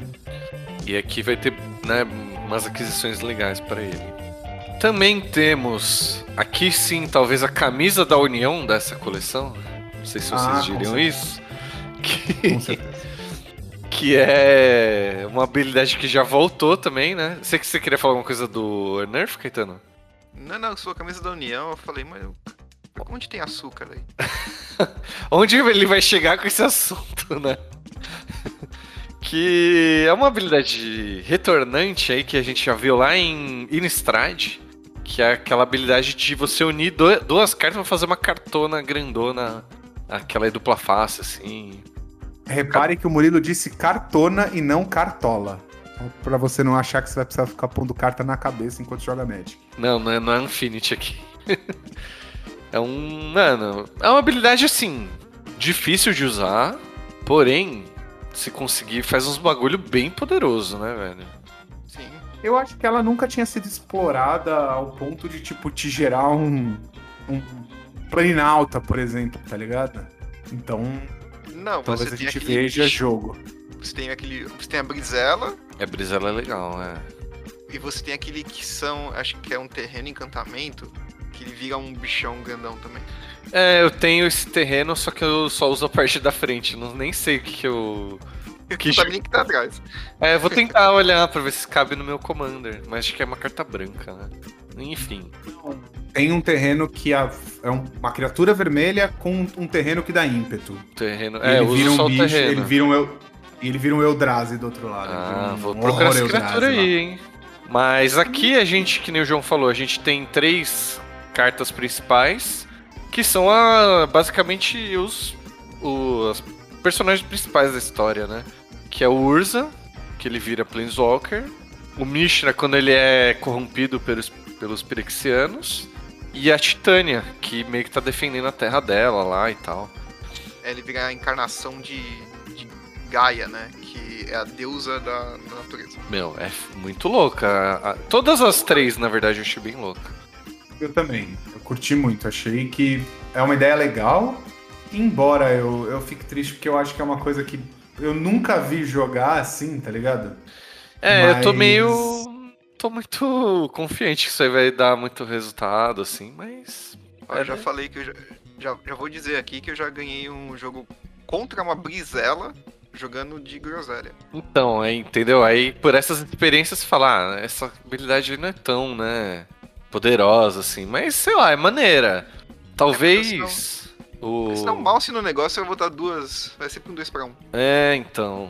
E aqui vai ter, né, umas aquisições legais para ele. Também temos aqui sim, talvez a camisa da União dessa coleção. Não sei se vocês ah, diriam isso. Que... Com certeza. [LAUGHS] que é uma habilidade que já voltou também, né? Sei que você queria falar alguma coisa do Nerf, Caetano? Não, não, sua camisa da União, eu falei, mas onde tem açúcar aí? [LAUGHS] onde ele vai chegar com esse assunto, né? [LAUGHS] que é uma habilidade retornante aí que a gente já viu lá em Innistrad, que é aquela habilidade de você unir duas cartas para fazer uma cartona grandona, aquela dupla face, assim. Repare que o Murilo disse cartona e não cartola. Pra você não achar que você vai precisar ficar pondo carta na cabeça enquanto joga Magic. Não, não é, não é Infinity aqui. [LAUGHS] é um. Mano, é uma habilidade assim. Difícil de usar, porém, se conseguir, faz uns bagulho bem poderoso, né, velho? Eu acho que ela nunca tinha sido explorada ao ponto de, tipo, te gerar um. um Planinalta, por exemplo, tá ligado? Então, não, Talvez a gente veja bicho. jogo. Você tem aquele. Você tem a Brisela. A é, Brisela é legal, é. E você tem aquele que são. Acho que é um terreno encantamento. Que ele vira um bichão grandão também. É, eu tenho esse terreno, só que eu só uso a parte da frente. Não, nem sei o que, que eu. [LAUGHS] Que que tá atrás. É, vou tentar olhar pra ver se cabe no meu Commander. Mas acho que é uma carta branca, né? Enfim. Tem um terreno que é uma criatura vermelha com um terreno que dá ímpeto. Terreno. É, ele vira um bicho, ele vira um El... ele vira um Eldrazi do outro lado. Ah, um vou procurar essa criatura aí, hein? Mas aqui a gente, que nem o João falou, a gente tem três cartas principais Que são a, basicamente os, os personagens principais da história, né? Que é o Urza, que ele vira Planeswalker. O Mishra, quando ele é corrompido pelos, pelos Pirexianos. E a Titânia, que meio que tá defendendo a terra dela lá e tal. É, ele vira a encarnação de, de Gaia, né? Que é a deusa da, da natureza. Meu, é muito louca. Todas as três, na verdade, eu achei bem louca. Eu também. Eu curti muito. Achei que é uma ideia legal. Embora eu, eu fique triste porque eu acho que é uma coisa que eu nunca vi jogar assim, tá ligado? É, mas... eu tô meio tô muito confiante que isso aí vai dar muito resultado, assim, mas. Eu já falei que eu já, já, já, vou dizer aqui que eu já ganhei um jogo contra uma brisela jogando de groselha. Então, aí, entendeu? Aí por essas experiências falar, ah, essa habilidade não é tão, né, poderosa assim, mas sei lá, é maneira. Talvez. O... Se dá um mouse no negócio, eu vou dar duas. Vai ser um 2 para 1. Um. É, então.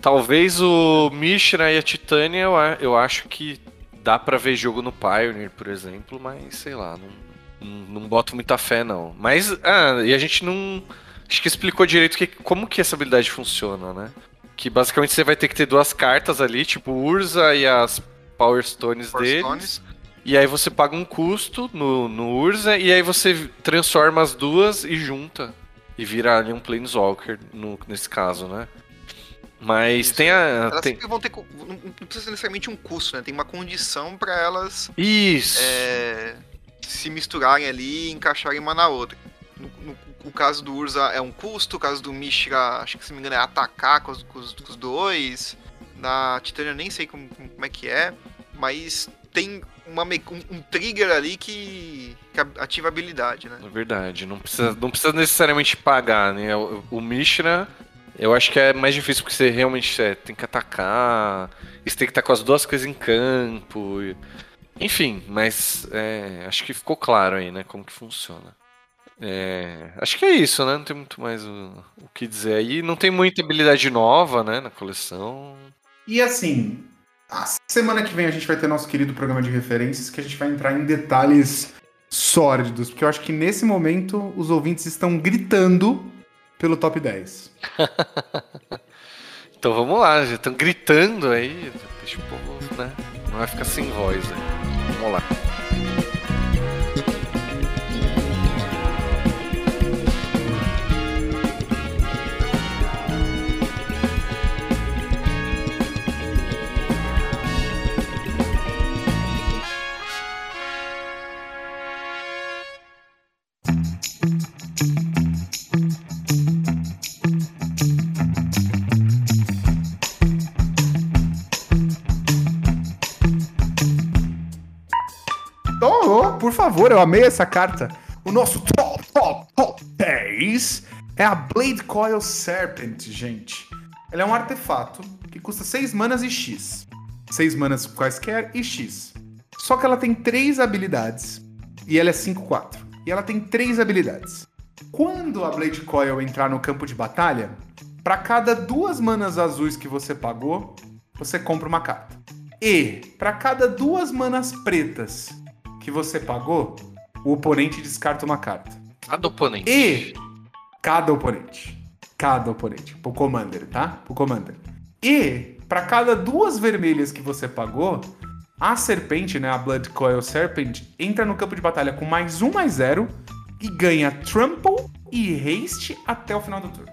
Talvez o Mishra e a Titânia eu, eu acho que dá para ver jogo no Pioneer, por exemplo, mas sei lá, não, não, não boto muita fé não. Mas, ah, e a gente não. Acho que explicou direito que, como que essa habilidade funciona, né? Que basicamente você vai ter que ter duas cartas ali, tipo Urza e as Power Stones Power deles. Stones. E aí você paga um custo no, no Urza e aí você transforma as duas e junta. E vira ali um Planeswalker, no, nesse caso, né? Mas Isso. tem a. Elas tem... vão ter. Não precisa ser necessariamente um custo, né? Tem uma condição para elas. Isso! É, se misturarem ali e encaixarem uma na outra. No, no, o caso do Urza é um custo, o caso do Mishra, acho que se não me engano, é atacar com os, com os, com os dois. Na Titânia nem sei como, como é que é. Mas tem uma, um, um, trigger ali que, que ativa a habilidade, né? É verdade, não precisa, não precisa necessariamente pagar, né? O, o Mishra eu acho que é mais difícil porque você realmente é, tem que atacar, você tem que estar com as duas coisas em campo. Enfim, mas é, acho que ficou claro aí, né, como que funciona. É, acho que é isso, né? Não tem muito mais o, o, que dizer aí. Não tem muita habilidade nova, né, na coleção. E assim, a semana que vem a gente vai ter nosso querido programa de referências que a gente vai entrar em detalhes sórdidos, porque eu acho que nesse momento os ouvintes estão gritando pelo top 10. [LAUGHS] então vamos lá, já estão gritando aí. Deixa o povo, né? Não vai ficar sem voz aí. Vamos lá. Favor, eu amei essa carta. O nosso top, top, top 10 é a Blade Coil Serpent, gente. Ela é um artefato que custa 6 manas e X. 6 manas quaisquer e X. Só que ela tem 3 habilidades. E ela é 5-4. E ela tem 3 habilidades. Quando a Blade Coil entrar no campo de batalha, para cada duas manas azuis que você pagou, você compra uma carta. E para cada duas manas pretas que você pagou, o oponente descarta uma carta. Cada oponente. E cada oponente. Cada oponente. Pro commander, tá? Pro commander. E para cada duas vermelhas que você pagou, a serpente, né, a Blood Coil Serpent, entra no campo de batalha com mais um mais zero e ganha Trample e Haste até o final do turno.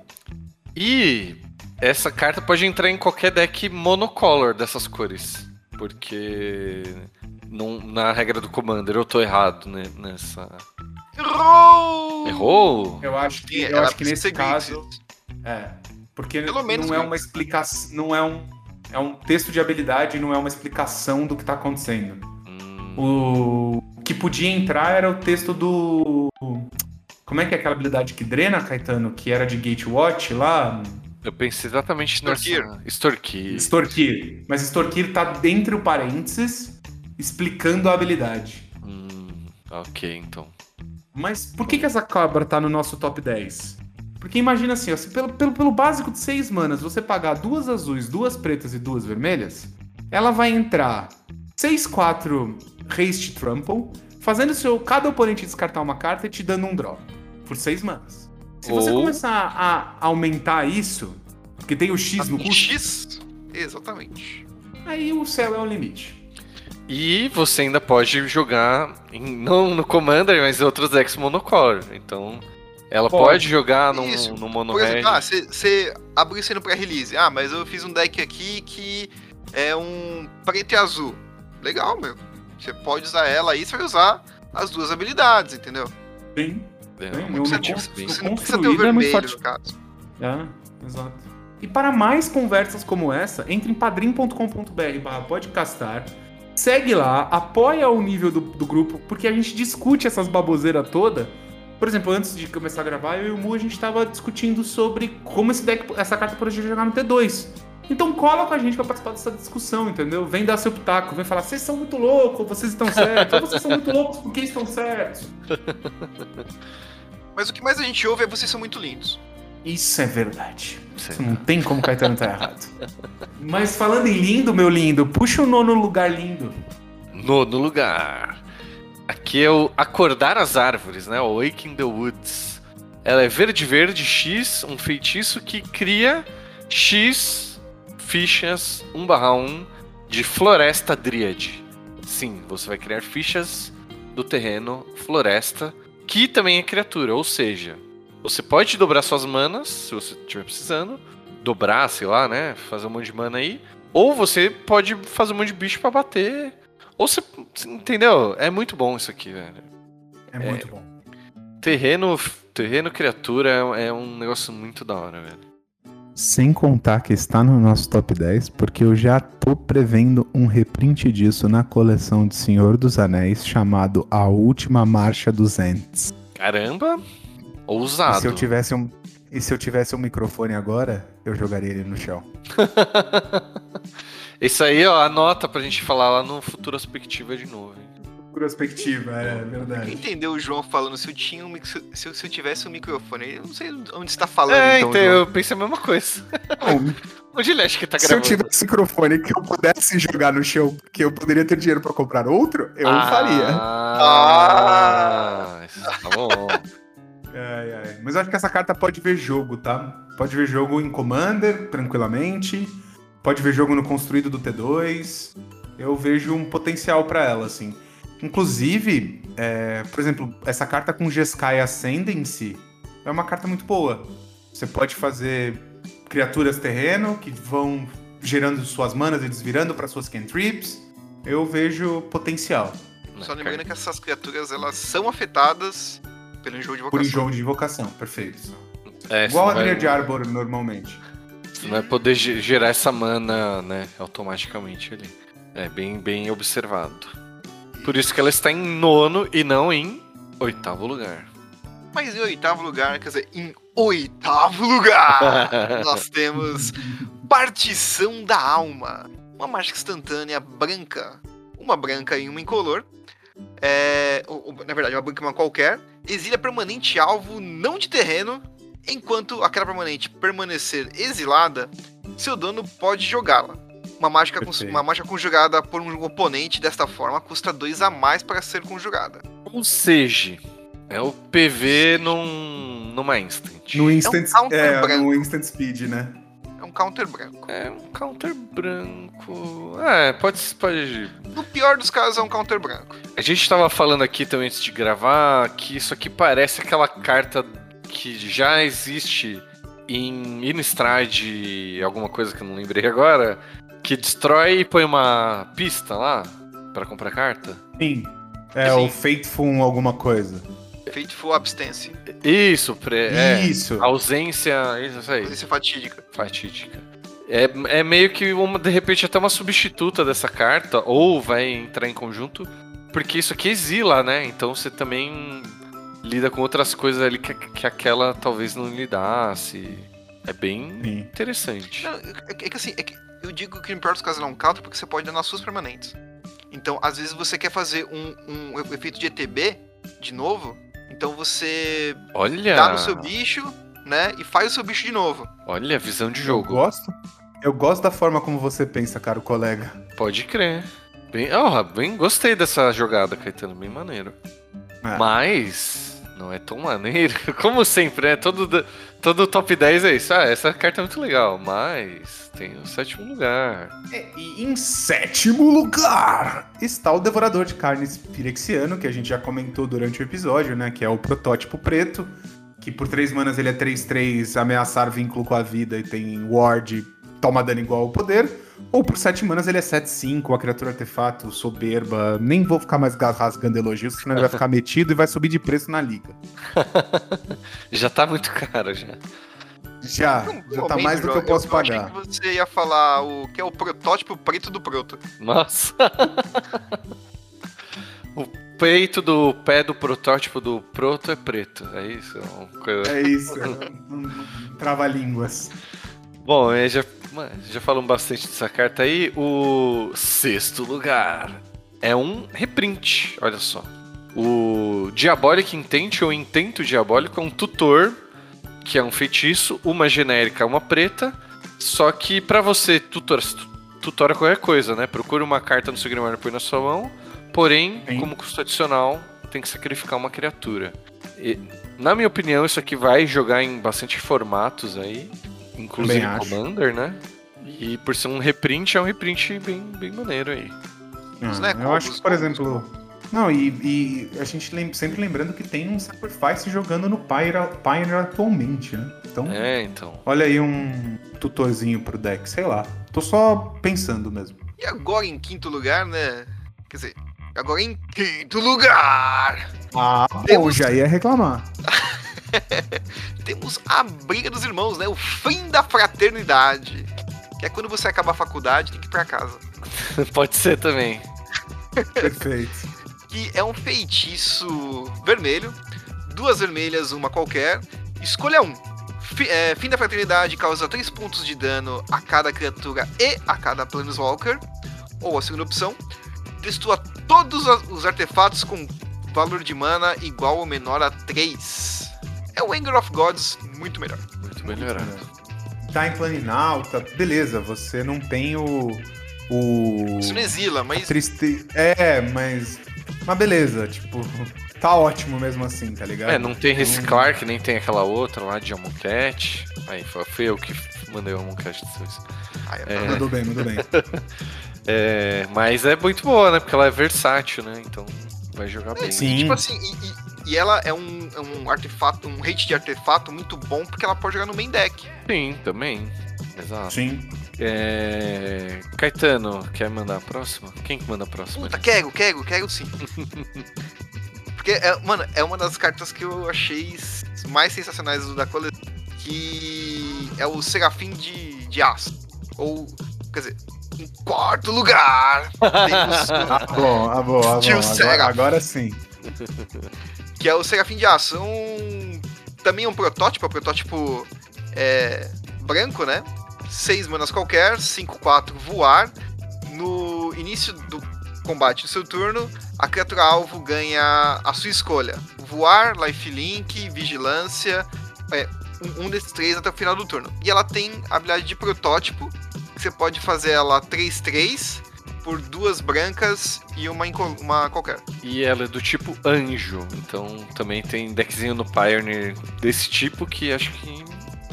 E essa carta pode entrar em qualquer deck monocolor dessas cores. Porque num, na regra do Commander, eu tô errado né, nessa. Errou! Errou? Eu acho que, eu acho que nesse caso. É. Porque Pelo não é uma explicação. Não é um. É um texto de habilidade não é uma explicação do que tá acontecendo. Hum. O que podia entrar era o texto do. Como é que é aquela habilidade que drena, Caetano? Que era de Gatewatch lá? Eu pensei exatamente nessa. Extorquir. Extorquir. Mas extorquir tá dentro o parênteses explicando a habilidade. Hum, ok, então. Mas por que, que essa cobra tá no nosso top 10? Porque imagina assim, ó, pelo, pelo, pelo básico de 6 manas, você pagar duas azuis, duas pretas e duas vermelhas, ela vai entrar 6-4 Haste Trample, fazendo seu, cada oponente descartar uma carta e te dando um draw. Por seis manas. Se você Ou... começar a aumentar isso, porque tem o X no custo. X? Exatamente. Aí o céu é o limite. E você ainda pode jogar, em, não no Commander, mas em outros decks monocore. Então, ela pode, pode jogar no, no mono Por exemplo, ah, você abriu isso aí no pré-release. Ah, mas eu fiz um deck aqui que é um preto e azul. Legal, meu. Você pode usar ela aí, você vai usar as duas habilidades, entendeu? Sim. É, não, precisa, você não precisa ter o vermelho, é no caso. É, exato. E para mais conversas como essa, entre em padrim.com.br barra podcastar, segue lá, apoia o nível do, do grupo, porque a gente discute essas baboseiras toda por exemplo, antes de começar a gravar, eu e o Mu a gente tava discutindo sobre como esse deck, essa carta poderia jogar no T2. Então cola com a gente pra participar dessa discussão, entendeu? Vem dar seu pitaco, vem falar, vocês são muito loucos, vocês estão certos, vocês são muito loucos porque estão certos. [LAUGHS] Mas o que mais a gente ouve é vocês são muito lindos. Isso é verdade. Não tem como Caetano estar tá errado. Mas falando em lindo, meu lindo, puxa o nono lugar lindo. Nono lugar. Aqui é o Acordar as Árvores, né? O Waking the Woods. Ela é verde-verde X, um feitiço que cria X fichas 1/1 de Floresta Dríade. Sim, você vai criar fichas do terreno Floresta, que também é criatura, ou seja, você pode dobrar suas manas, se você estiver precisando, dobrar, sei lá, né? Fazer um monte de mana aí. Ou você pode fazer um monte de bicho para bater ou você. Entendeu? É muito bom isso aqui, velho. É muito é, bom. Terreno, terreno criatura é, é um negócio muito da hora, velho. Sem contar que está no nosso top 10, porque eu já tô prevendo um reprint disso na coleção de Senhor dos Anéis chamado A Última Marcha dos Ents. Caramba! Ousado. E se eu tivesse um, e se eu tivesse um microfone agora, eu jogaria ele no chão. [LAUGHS] Isso aí, ó, anota pra gente falar lá no Futurospectiva de novo. Hein? Futurospectiva, é verdade. Entendeu o João falando se eu, tinha um, se, eu, se eu tivesse um microfone? Eu não sei onde você tá falando. É, então, então eu pensei a mesma coisa. [LAUGHS] onde ele acha que tá gravando? Se eu tivesse microfone que eu pudesse jogar no show, que eu poderia ter dinheiro pra comprar outro, eu ah, faria. Ah, ah. tá bom. Ai, ai. Mas eu acho que essa carta pode ver jogo, tá? Pode ver jogo em Commander, tranquilamente. Pode ver jogo no construído do T2. Eu vejo um potencial para ela, assim. Inclusive, é, por exemplo, essa carta com Jeskai Ascendancy é uma carta muito boa. Você pode fazer criaturas terreno que vão gerando suas manas e desvirando para suas cantrips. Eu vejo potencial. Só lembrando que essas criaturas elas são afetadas pelo enjoo de invocação. Por enjoo de invocação, perfeito. É, Igual a vai... de Arbor normalmente. Você vai poder gerar essa mana, né, automaticamente ali. É bem, bem observado. Por isso que ela está em nono e não em oitavo lugar. Mas em oitavo lugar, quer dizer, em oitavo lugar, [LAUGHS] nós temos Partição da Alma. Uma mágica instantânea branca. Uma branca e uma incolor. É, ou, na verdade, uma branca e uma qualquer. Exilha permanente alvo não de terreno Enquanto aquela permanente permanecer exilada, seu dono pode jogá-la. Uma mágica, uma mágica conjugada por um oponente desta forma custa 2 a mais para ser conjugada. Ou seja, é o PV num, numa instant. No instant, é, um é no instant speed, né? É um counter branco. É um counter branco. É, pode, pode. No pior dos casos, é um counter branco. A gente estava falando aqui também antes de gravar que isso aqui parece aquela carta que já existe em Innistrad, alguma coisa que eu não lembrei agora, que destrói e põe uma pista lá para comprar carta? Sim. É Sim. o Faithful alguma coisa. Faithful Abstance. Isso, pre, é, isso. Ausência, isso aí. Ausência fatídica. Fatídica. É, é meio que uma, de repente até uma substituta dessa carta, ou vai entrar em conjunto, porque isso aqui exila, né? Então você também lida com outras coisas ali que, que aquela talvez não lidasse. É bem Sim. interessante. Não, é, é, que assim, é que eu digo que no pior dos casos não é um counter porque você pode dar nas suas permanentes. Então, às vezes você quer fazer um, um efeito de ETB de novo, então você Olha. dá no seu bicho, né, e faz o seu bicho de novo. Olha, visão de jogo. Eu gosto. Eu gosto da forma como você pensa, caro colega. Pode crer. bem, oh, bem gostei dessa jogada, Caetano, bem maneiro. É. Mas não é tão maneiro. [LAUGHS] Como sempre, né? Todo, todo top 10 é isso. Ah, essa carta é muito legal, mas tem o sétimo lugar. É, e em sétimo lugar está o Devorador de Carnes Pirexiano, que a gente já comentou durante o episódio, né? Que é o protótipo preto. Que por 3 manas ele é 3-3, ameaçar vínculo com a vida e tem ward, toma dano igual ao poder. Ou por 7 manas ele é 7-5, a criatura artefato, soberba. Nem vou ficar mais rasgando elogios, senão ele vai ficar [LAUGHS] metido e vai subir de preço na liga. [LAUGHS] já tá muito caro já. Já, já tá mais do que eu posso eu pagar. Que você ia falar o que é o protótipo preto do proto. Nossa. [LAUGHS] o peito do pé do protótipo do proto é preto, é isso? É isso, trava-línguas. Bom, já já falamos bastante dessa carta aí. O sexto lugar é um reprint, olha só. O Diabolic Intent ou Intento Diabólico é um tutor, que é um feitiço, uma genérica, uma preta. Só que para você tutor, tutora qualquer coisa, né? Procura uma carta no seu Grimório e põe na sua mão. Porém, Sim. como custo adicional, tem que sacrificar uma criatura. E, na minha opinião, isso aqui vai jogar em bastante formatos aí. Inclusive Commander, né? E por ser um reprint, é um reprint bem, bem maneiro aí. Ah, eu acho que, por exemplo. Não, e, e a gente lem sempre lembrando que tem um Sacrifice jogando no Pyre, Pyre atualmente, né? Então, é, então. Olha aí um tutorzinho pro deck, sei lá. Tô só pensando mesmo. E agora em quinto lugar, né? Quer dizer, agora em quinto lugar! Ah, Temos... já ia reclamar. [LAUGHS] [LAUGHS] Temos a briga dos irmãos, né? O fim da fraternidade. Que é quando você acaba a faculdade, tem que ir pra casa. [LAUGHS] Pode ser também. Perfeito. que é um feitiço vermelho, duas vermelhas, uma qualquer. Escolha um. é, fim da fraternidade causa 3 pontos de dano a cada criatura e a cada Planeswalker. Ou a segunda opção, destrua todos os artefatos com valor de mana igual ou menor a 3. É o Anger of Gods muito melhor. Muito melhorado. Tá em Planinalta, beleza, você não tem o. o Isso não exila, mas. Triste... É, mas. Mas beleza, tipo, [LAUGHS] tá ótimo mesmo assim, tá ligado? É, não tem então... reciclar, que nem tem aquela outra lá de Amonkhet. Aí, foi eu que mandei o Amonkhet depois. Ah, é, é... Mandou bem, mandou bem. [LAUGHS] é, mas é muito boa, né? Porque ela é versátil, né? Então vai jogar é, bem. Sim. E, tipo assim, e, e ela é um, é um artefato, um hate de artefato muito bom porque ela pode jogar no main deck. Sim, também. Exato. Sim. É... Caetano, quer mandar a próxima? Quem que manda a próxima? Puta, quero, quero, quero sim. [LAUGHS] Porque, é, mano, é uma das cartas que eu achei mais sensacionais da coleção. Que é o Serafim de, de Aço. Ou, quer dizer, em quarto lugar, [LAUGHS] temos. ah, bom, ah, bom, ah, bom. Agora, agora, sim. [LAUGHS] Que é o Serafim de Aço. Um, também um protótipo, é um protótipo é, branco, né? 6 manas qualquer, 5-4 voar. No início do combate do seu turno, a criatura alvo ganha a sua escolha: voar, lifelink, vigilância, é, um, um desses três até o final do turno. E ela tem a habilidade de protótipo, que você pode fazer ela 3-3 por duas brancas e uma, uma qualquer. E ela é do tipo anjo, então também tem deckzinho no Pioneer desse tipo que acho que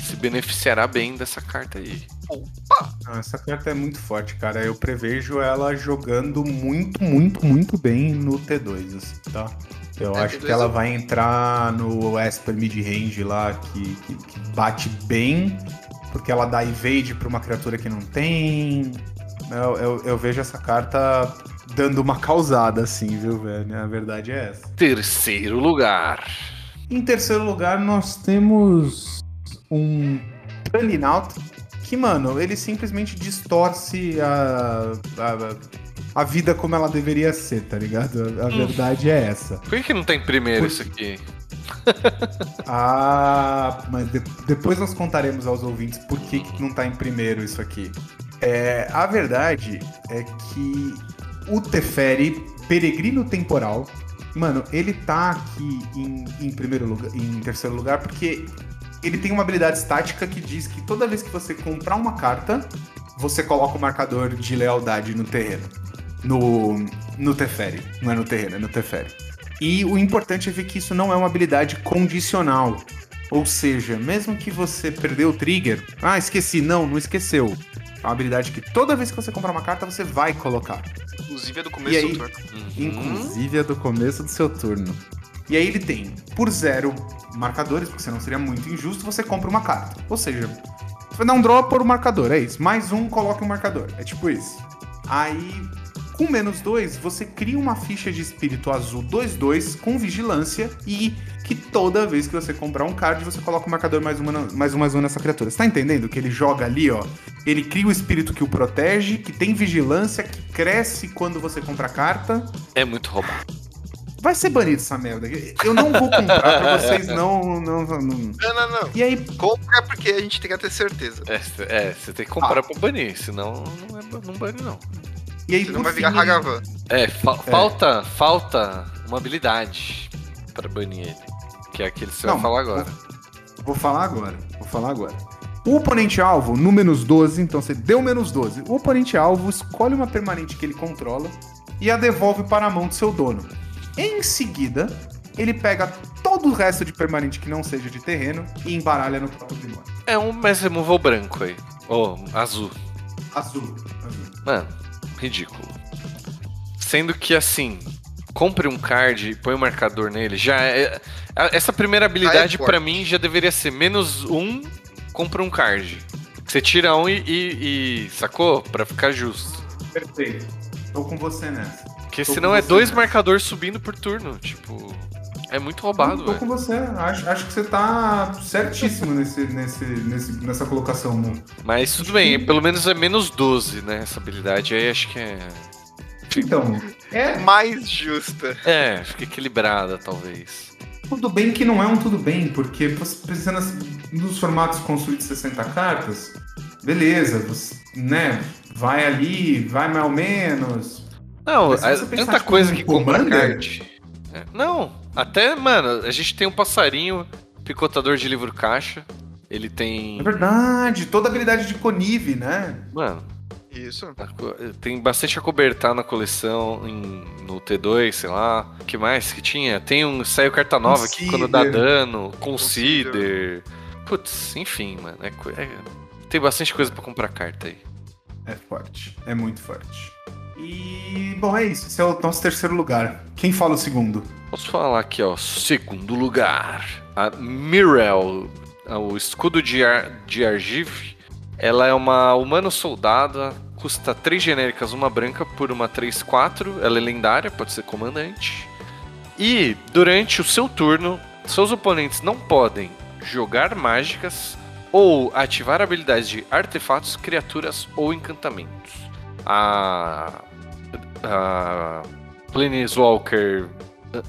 se beneficiará bem dessa carta aí. Opa! Ah, essa carta é muito forte, cara. Eu prevejo ela jogando muito, muito, muito bem no T2, assim, tá? Eu é, acho que ela é... vai entrar no Esper mid-range lá, que, que, que, bate bem, porque ela dá evade pra uma criatura que não tem. Eu, eu, eu vejo essa carta dando uma causada, assim, viu, velho? A verdade é essa. Terceiro lugar. Em terceiro lugar, nós temos um Planinauta que, mano, ele simplesmente distorce a, a, a, vida como ela deveria ser, tá ligado? A, a hum. verdade é essa. Por que, não tem primeiro Por... isso aqui? [LAUGHS] ah, mas de, depois nós contaremos aos ouvintes por que, que não tá em primeiro isso aqui. É, a verdade é que o Teferi, Peregrino Temporal, mano, ele tá aqui em, em primeiro lugar, em terceiro lugar, porque ele tem uma habilidade estática que diz que toda vez que você comprar uma carta, você coloca o marcador de lealdade no terreno. no, no Teferi. Não é no terreno, é no Teferi. E o importante é ver que isso não é uma habilidade condicional. Ou seja, mesmo que você perdeu o trigger, ah, esqueci, não, não esqueceu. É uma habilidade que toda vez que você comprar uma carta, você vai colocar. Inclusive é do começo aí, do turno. Uhum. Inclusive é do começo do seu turno. E aí ele tem, por zero marcadores, porque senão seria muito injusto, você compra uma carta. Ou seja, você vai dar um draw por um marcador, é isso. Mais um, coloca um marcador. É tipo isso. Aí, com menos dois, você cria uma ficha de espírito azul 2-2 com vigilância e que toda vez que você comprar um card, você coloca o um marcador mais uma, mais um, mais um nessa criatura. Você tá entendendo que ele joga ali, ó? Ele cria o espírito que o protege, que tem vigilância, que cresce quando você compra a carta. É muito roubado. Vai ser banido essa merda. Eu não vou comprar pra vocês não. Não, não, não. não, não. E aí. Compra porque a gente tem que ter certeza. É, é você tem que comprar ah. pra banir, senão não, é, não bane, não. E aí, não vai virar Hagavan. É, fa é, falta, falta uma habilidade pra banir ele. Que é aquele que você não, vai falar agora. Vou, vou falar agora. Vou falar agora. O oponente alvo, no menos 12, então você deu menos 12. O oponente alvo escolhe uma permanente que ele controla e a devolve para a mão do seu dono. Em seguida, ele pega todo o resto de permanente que não seja de terreno e embaralha no topo de mão. É um Mass Removal branco aí. Ou oh, azul. Azul. azul. Mano, ridículo. Sendo que assim, compre um card e põe o um marcador nele, já é. Essa primeira habilidade para mim já deveria ser menos um, compra um card. Você tira um e, e, e sacou? para ficar justo. Perfeito. Tô com você nessa. Porque tô senão é dois nessa. marcadores subindo por turno. Tipo. É muito roubado, velho. Tô com você. Acho, acho que você tá certíssimo nesse, nesse, nesse, nessa colocação, mano. Mas tudo bem, que... pelo menos é menos 12, né? Essa habilidade aí acho que é. Então, é mais justa. É, fica equilibrada, talvez. Tudo bem que não é um tudo bem, porque você pensando nos formatos construídos de 60 cartas, beleza, você, né? Vai ali, vai mais ou menos. Não, é tanta coisa que compra card. É. Não, até, mano, a gente tem um passarinho picotador de livro caixa. Ele tem. É verdade, toda habilidade de Conive, né? Mano, isso. Tem bastante acobertar na coleção em, no T2, sei lá. O que mais que tinha? Tem um. Saiu carta nova Consider. que quando dá dano. Consider. Putz, enfim, mano. É, é, tem bastante coisa para comprar carta aí. É forte. É muito forte. E, bom, é isso. Esse é o nosso terceiro lugar. Quem fala o segundo? Posso falar aqui, ó. Segundo lugar. A Mirel. O escudo de, Ar de Argiv. Ela é uma humano soldada custa 3 genéricas, uma branca por uma 3-4. Ela é lendária, pode ser comandante. E durante o seu turno, seus oponentes não podem jogar mágicas ou ativar habilidades de artefatos, criaturas ou encantamentos. A, a Planeswalker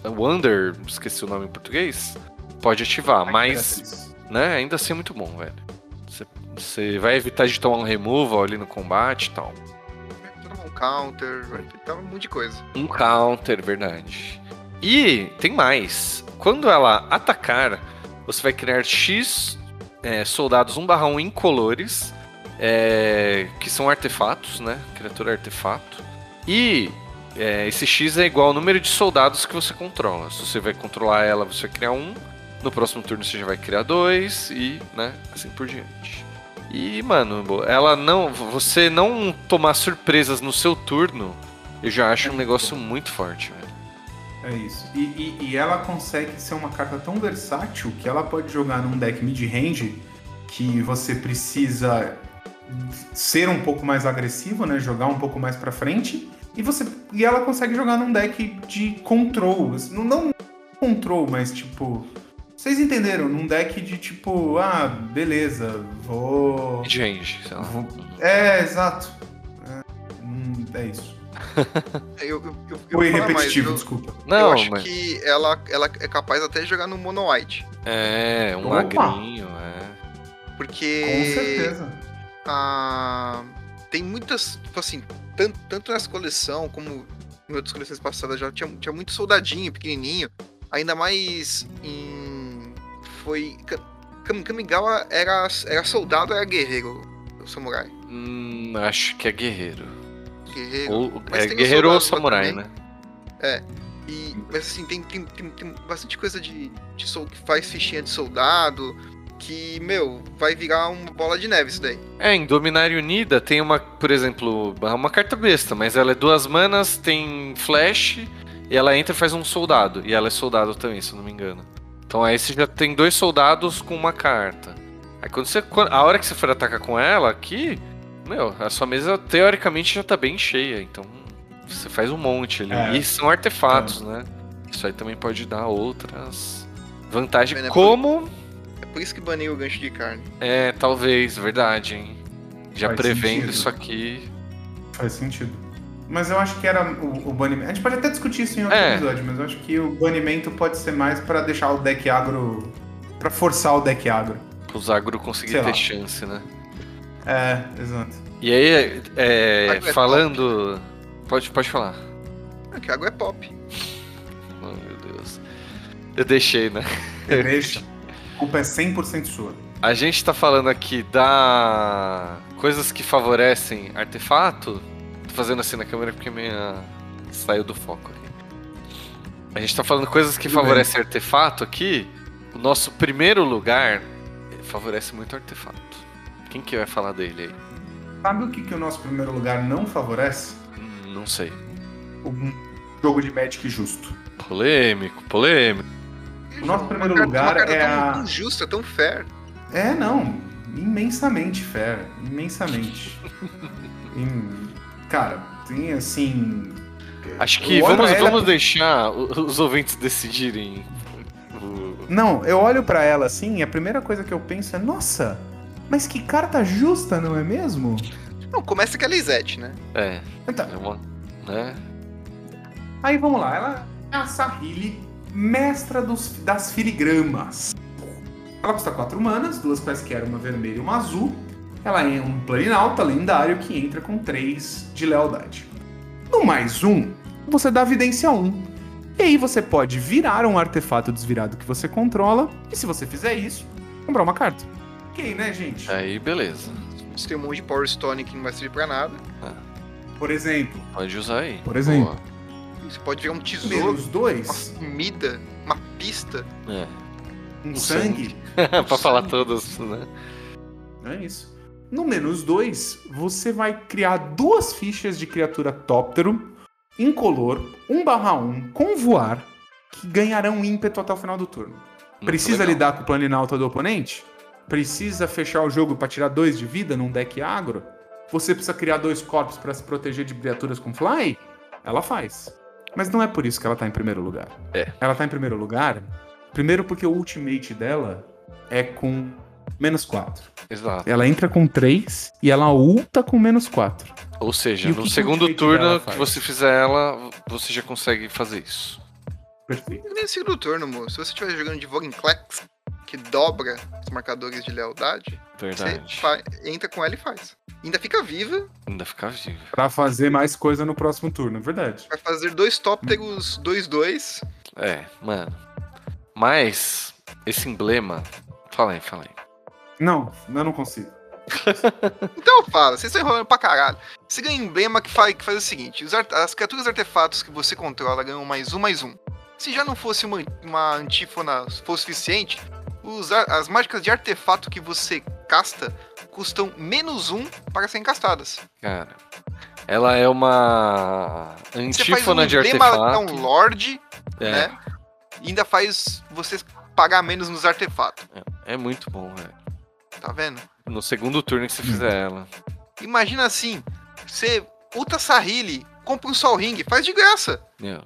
Wonder, esqueci o nome em português, pode ativar, mas né, ainda assim é muito bom, velho. Você vai evitar de tomar um removal ali no combate e tal. Um counter, vai evitar um monte de coisa. Um counter, verdade. E tem mais. Quando ela atacar, você vai criar X é, soldados 1/1 incolores, é, que são artefatos, né? Criatura artefato. E é, esse X é igual ao número de soldados que você controla. Se você vai controlar ela, você vai criar um. No próximo turno você já vai criar dois e, né, assim por diante. E, mano, ela não. Você não tomar surpresas no seu turno, eu já acho é um negócio muito forte, velho. É isso. E, e, e, ela consegue ser uma carta tão versátil que ela pode jogar num deck mid-range que você precisa ser um pouco mais agressivo, né? Jogar um pouco mais para frente. E você e ela consegue jogar num deck de control. Não, não control, mas tipo vocês entenderam? Num deck de tipo, ah, beleza, vou. Midrange, sei lá. Vou... É, exato. É, hum, é isso. [LAUGHS] eu, eu, eu, Foi repetitivo, eu, desculpa. Não, eu acho mas... que ela, ela é capaz até de jogar no Mono White. É, um Opa. magrinho, é. Porque. Com certeza. A... Tem muitas, tipo assim, tanto, tanto nessa coleção como em outras coleções passadas já tinha, tinha muito soldadinho, pequenininho. Ainda mais em foi. Kamigawa era, era soldado ou era guerreiro? O samurai? Hum, acho que é guerreiro. guerreiro. Ou, é, guerreiro ou samurai, né? É. E, mas assim, tem, tem, tem, tem bastante coisa de, de soul que faz fichinha de soldado. Que, meu, vai virar uma bola de neve isso daí. É, em Dominária Unida tem uma, por exemplo, uma carta besta, mas ela é duas manas, tem flash, e ela entra e faz um soldado. E ela é soldado também, se eu não me engano. Então aí você já tem dois soldados com uma carta. Aí quando você. A hora que você for atacar com ela aqui, meu, a sua mesa teoricamente já tá bem cheia. Então você faz um monte ali. É. E são artefatos, é. né? Isso aí também pode dar outras vantagens. É como. É por isso que baniu o gancho de carne. É, talvez, verdade, hein? Já Faz prevendo sentido. isso aqui. Faz sentido. Mas eu acho que era o, o, banimento. A gente pode até discutir isso em outro é. episódio, mas eu acho que o banimento pode ser mais para deixar o deck agro. para forçar o deck agro. Os agro conseguir Sei ter lá. chance, né? É, exato. E aí, é, é falando. Pode, pode falar. É que água é pop. Oh, meu Deus. Eu deixei, né? Deixa. [LAUGHS] A culpa é 100% sua. A gente tá falando aqui da coisas que favorecem artefato. Tô fazendo assim na câmera porque minha saiu do foco aqui. A gente tá falando coisas que Tudo favorecem bem. artefato aqui. O nosso primeiro lugar favorece muito artefato. Quem que vai falar dele aí? Sabe o que, que o nosso primeiro lugar não favorece? Não sei. Um jogo de Magic justo. Polêmico, polêmico. O nosso primeiro lugar é a. Tão justo, é tão fair. É, não. Imensamente fair. Imensamente. [LAUGHS] Cara, tem assim. Acho que vamos, ela... vamos deixar os ouvintes decidirem. Não, eu olho para ela assim e a primeira coisa que eu penso é: nossa, mas que carta justa, não é mesmo? Não, começa com a Lisette, né? É. Então. É uma, né? Aí vamos lá, ela é a Sahili, mestra dos, das filigramas. Ela custa 4 manas, duas quaisquer, uma vermelha e uma azul. Ela é um planinalta lendário que entra com 3 de lealdade. No mais um, você dá evidência 1. E aí você pode virar um artefato desvirado que você controla, e se você fizer isso, comprar uma carta. Ok, né, gente? Aí, beleza. Você tem um monte de Power Stone que não vai servir pra nada. Ah. Por exemplo. Pode usar aí. Por exemplo. Boa. Você pode ver um tesouro. Menos dois. Uma comida, uma pista. É. Um, um sangue. sangue. [LAUGHS] pra sangue. falar todos, né? É isso. No menos dois, você vai criar duas fichas de criatura Tóptero, incolor, 1/1, com voar, que ganharão ímpeto até o final do turno. Muito Precisa legal. lidar com o planinalta do oponente? precisa fechar o jogo para tirar dois de vida num deck agro, você precisa criar dois corpos para se proteger de criaturas com fly, ela faz. Mas não é por isso que ela tá em primeiro lugar. É. Ela tá em primeiro lugar, primeiro porque o ultimate dela é com menos 4. Exato. Ela entra com 3 e ela ulta com menos 4. Ou seja, no segundo turno que você fizer ela, você já consegue fazer isso. Perfeito. Nem segundo turno, moço. Se você estiver jogando de Vogenclex, que dobra os marcadores de lealdade, Verdade. você entra com ela e faz. Ainda fica viva. Ainda fica viva. Pra fazer mais coisa no próximo turno, é verdade. Vai fazer dois tópteros 2-2. É, mano. Mas, esse emblema. Fala aí, fala aí. Não, eu não consigo. [LAUGHS] então fala, vocês estão enrolando pra caralho. Você ganha um emblema que faz, que faz o seguinte: as criaturas artefatos que você controla ganham mais um, mais um. Se já não fosse uma, uma antífona fosse suficiente, os, as mágicas de artefato que você casta custam menos um para serem castadas. Cara, ela é uma antífona um de artefato. É um lord, é. né? E ainda faz você pagar menos nos artefatos. É, é muito bom, velho. Tá vendo? No segundo turno que você fizer ela. Imagina assim, você Uta Sahili, compra um Sol Ring, faz de graça. Yeah.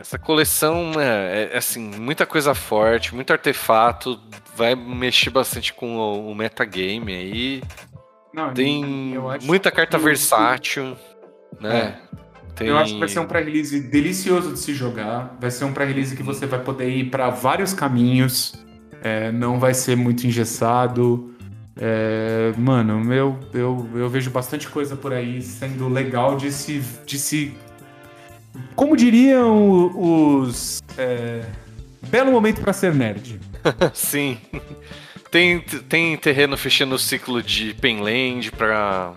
Essa coleção é, é, assim, muita coisa forte, muito artefato, vai mexer bastante com o, o metagame aí. Não, Tem muita carta que... versátil, né? É. Tem... Eu acho que vai ser um pré-release delicioso de se jogar. Vai ser um pré-release que você vai poder ir para vários caminhos. É, não vai ser muito engessado. É, mano, eu, eu, eu vejo bastante coisa por aí sendo legal de se, de se como diriam os. É, belo momento para ser nerd. [LAUGHS] Sim. Tem, tem terreno fechando o ciclo de Penland pra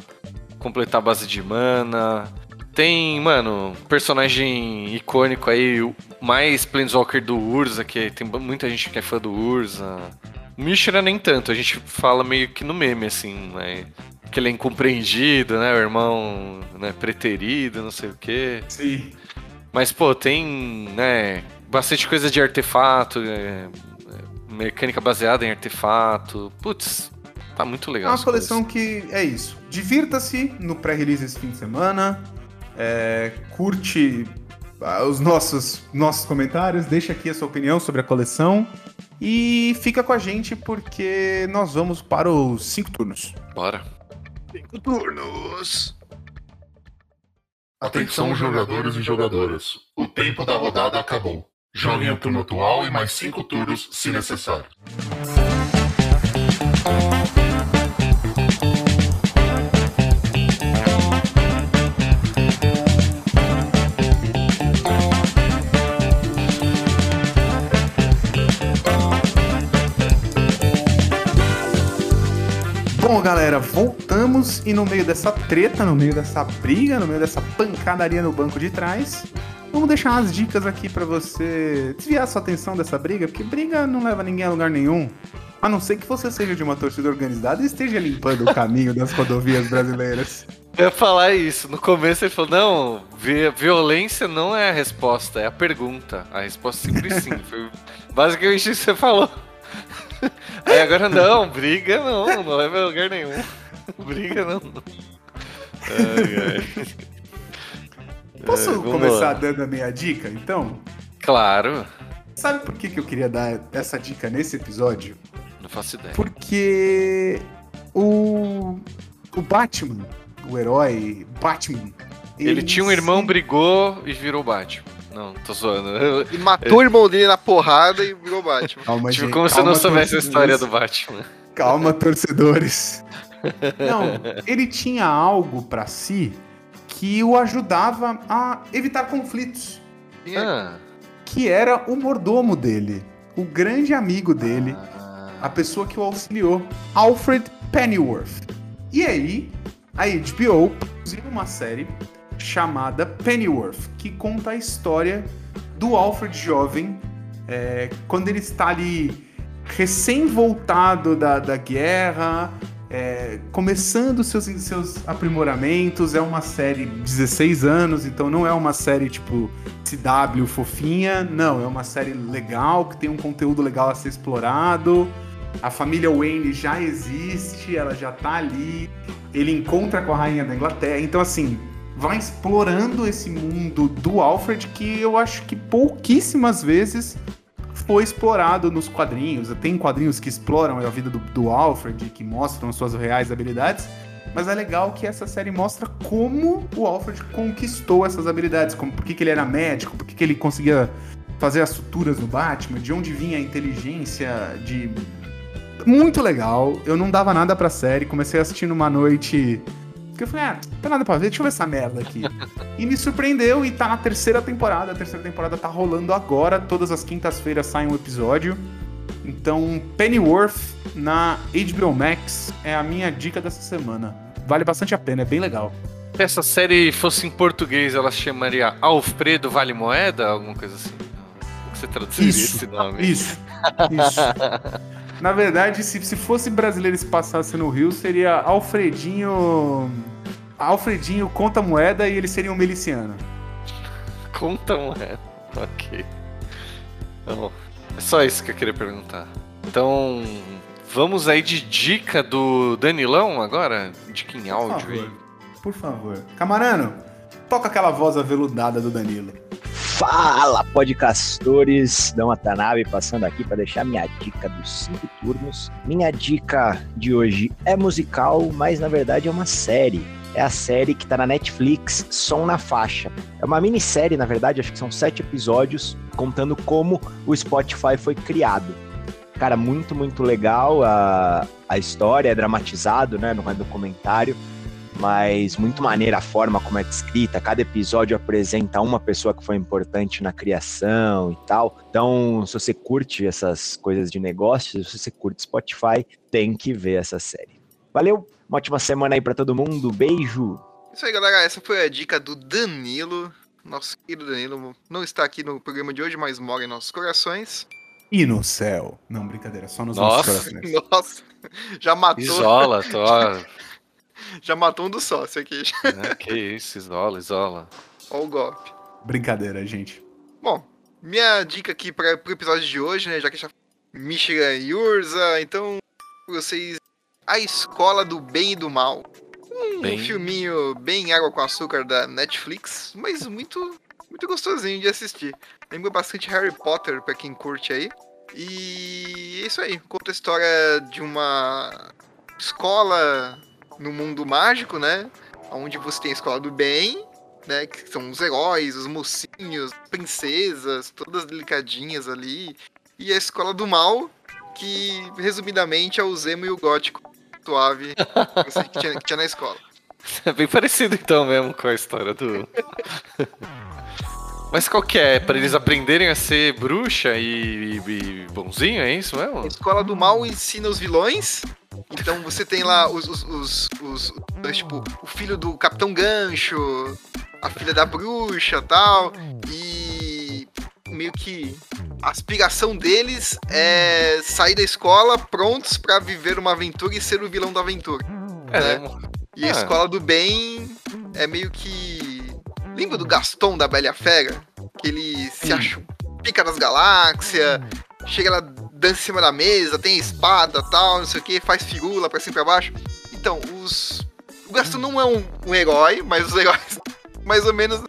completar a base de mana. Tem, mano, personagem icônico aí, mais Planeswalker do Urza, que tem muita gente que é fã do Urza. Mishra nem tanto, a gente fala meio que no meme, assim, né? Que ele é incompreendido, né? O irmão né, preterido, não sei o quê. Sim. Mas, pô, tem, né, bastante coisa de artefato, é, é mecânica baseada em artefato. Putz, tá muito legal. É uma coleção coisas. que é isso. Divirta-se no pré-release esse fim de semana. É, curte ah, os nossos, nossos comentários, deixa aqui a sua opinião sobre a coleção. E fica com a gente porque nós vamos para os cinco turnos. Bora. Cinco turnos. Atenção, jogadores e jogadoras. O tempo da rodada acabou. Joguem o turno atual e mais cinco turnos se necessário. Bom, galera, voltamos e no meio dessa treta, no meio dessa briga, no meio dessa pancadaria no banco de trás, vamos deixar umas dicas aqui para você desviar sua atenção dessa briga, porque briga não leva ninguém a lugar nenhum. A não ser que você seja de uma torcida organizada e esteja limpando o caminho das rodovias brasileiras. [LAUGHS] Eu ia falar isso. No começo ele falou: não, violência não é a resposta, é a pergunta. A resposta sempre sim. [LAUGHS] Foi basicamente isso que você falou. Aí agora não, briga não, não leva a lugar nenhum. Briga não. Ai, ai. Posso é, começar lá. dando a minha dica, então? Claro. Sabe por que, que eu queria dar essa dica nesse episódio? Não faço ideia. Porque o, o Batman, o herói Batman. Ele, ele tinha um irmão, brigou e virou Batman. Não, tô zoando. E matou o irmão dele na porrada e virou Batman. Calma, tipo, gente, como se eu não soubesse a história do Batman. Calma, torcedores. Não, ele tinha algo para si que o ajudava a evitar conflitos. Ah. Que era o mordomo dele, o grande amigo dele, ah. a pessoa que o auxiliou, Alfred Pennyworth. E aí, a HBO produziu uma série chamada Pennyworth, que conta a história do Alfred jovem, é, quando ele está ali recém-voltado da, da guerra, é, começando seus, seus aprimoramentos. É uma série de 16 anos, então não é uma série tipo CW fofinha, não, é uma série legal, que tem um conteúdo legal a ser explorado. A família Wayne já existe, ela já tá ali. Ele encontra com a rainha da Inglaterra. Então, assim, vai explorando esse mundo do Alfred que eu acho que pouquíssimas vezes foi explorado nos quadrinhos. Tem quadrinhos que exploram a vida do, do Alfred, que mostram suas reais habilidades, mas é legal que essa série mostra como o Alfred conquistou essas habilidades, como por que, ele era médico, por que, que ele conseguia fazer as suturas no Batman, de onde vinha a inteligência de muito legal. Eu não dava nada pra série, comecei assistindo uma noite porque eu falei, ah, não tem nada pra ver, deixa eu ver essa merda aqui. [LAUGHS] e me surpreendeu e tá na terceira temporada. A terceira temporada tá rolando agora. Todas as quintas-feiras sai um episódio. Então, Pennyworth na HBO Max é a minha dica dessa semana. Vale bastante a pena, é bem legal. Se essa série fosse em português, ela chamaria Alfredo Vale Moeda? Alguma coisa assim? Como você traduziria isso, esse nome? Isso, isso. [LAUGHS] Na verdade, se, se fosse brasileiro e se passasse no Rio, seria Alfredinho. Alfredinho conta moeda e ele seria um miliciano. Conta moeda, ok. Então, é só isso que eu queria perguntar. Então, vamos aí de dica do Danilão agora? Dica em áudio aí. Por favor. Camarano, toca aquela voz aveludada do Danilo. Fala, podcastores! Dão Watanabe passando aqui para deixar minha dica dos cinco turnos. Minha dica de hoje é musical, mas na verdade é uma série. É a série que tá na Netflix, Som na Faixa. É uma minissérie, na verdade, acho que são sete episódios, contando como o Spotify foi criado. Cara, muito, muito legal a, a história, é dramatizado, né, no documentário mas muito maneira a forma como é descrita. Cada episódio apresenta uma pessoa que foi importante na criação e tal. Então, se você curte essas coisas de negócios, se você curte Spotify, tem que ver essa série. Valeu, uma ótima semana aí para todo mundo. Beijo. Isso aí, galera. Essa foi a dica do Danilo. Nosso querido Danilo não está aqui no programa de hoje, mas mora em nossos corações. E no céu. Não, brincadeira, só nos Nossa, nossos corações. [LAUGHS] Nossa, já matou. Isola, tô... [LAUGHS] já matou um do sócio aqui. É, que isso, isola, isola. Olha o golpe. Brincadeira, gente. Bom, minha dica aqui para o episódio de hoje, né, já que já Michigan e Urza, então vocês A Escola do Bem e do Mal. Um bem... filminho bem água com açúcar da Netflix, mas muito muito gostosinho de assistir. Lembra bastante Harry Potter para quem curte aí. E é isso aí, conta a história de uma escola no mundo mágico, né? Onde você tem a escola do bem, né? Que são os heróis, os mocinhos, princesas, todas delicadinhas ali. E a escola do mal, que resumidamente é o Zemo e o Gótico suave que tinha, que tinha na escola. É bem parecido então mesmo com a história do. [LAUGHS] Mas qual que é? Pra eles aprenderem a ser bruxa e, e bonzinho, é isso mesmo? A escola do mal ensina os vilões. Então você tem lá os, os, os, os, os tipo, o filho do Capitão Gancho, a filha da bruxa tal. E meio que a aspiração deles é sair da escola prontos para viver uma aventura e ser o vilão da aventura. É, né? E a é. escola do bem é meio que Lembra do Gaston da Bela Fera? Que ele se acha pica nas galáxias, chega lá, dança em cima da mesa, tem espada tal, não sei o que, faz figura pra cima e pra baixo. Então, os. O Gaston não é um, um herói, mas os heróis, [LAUGHS] mais ou menos.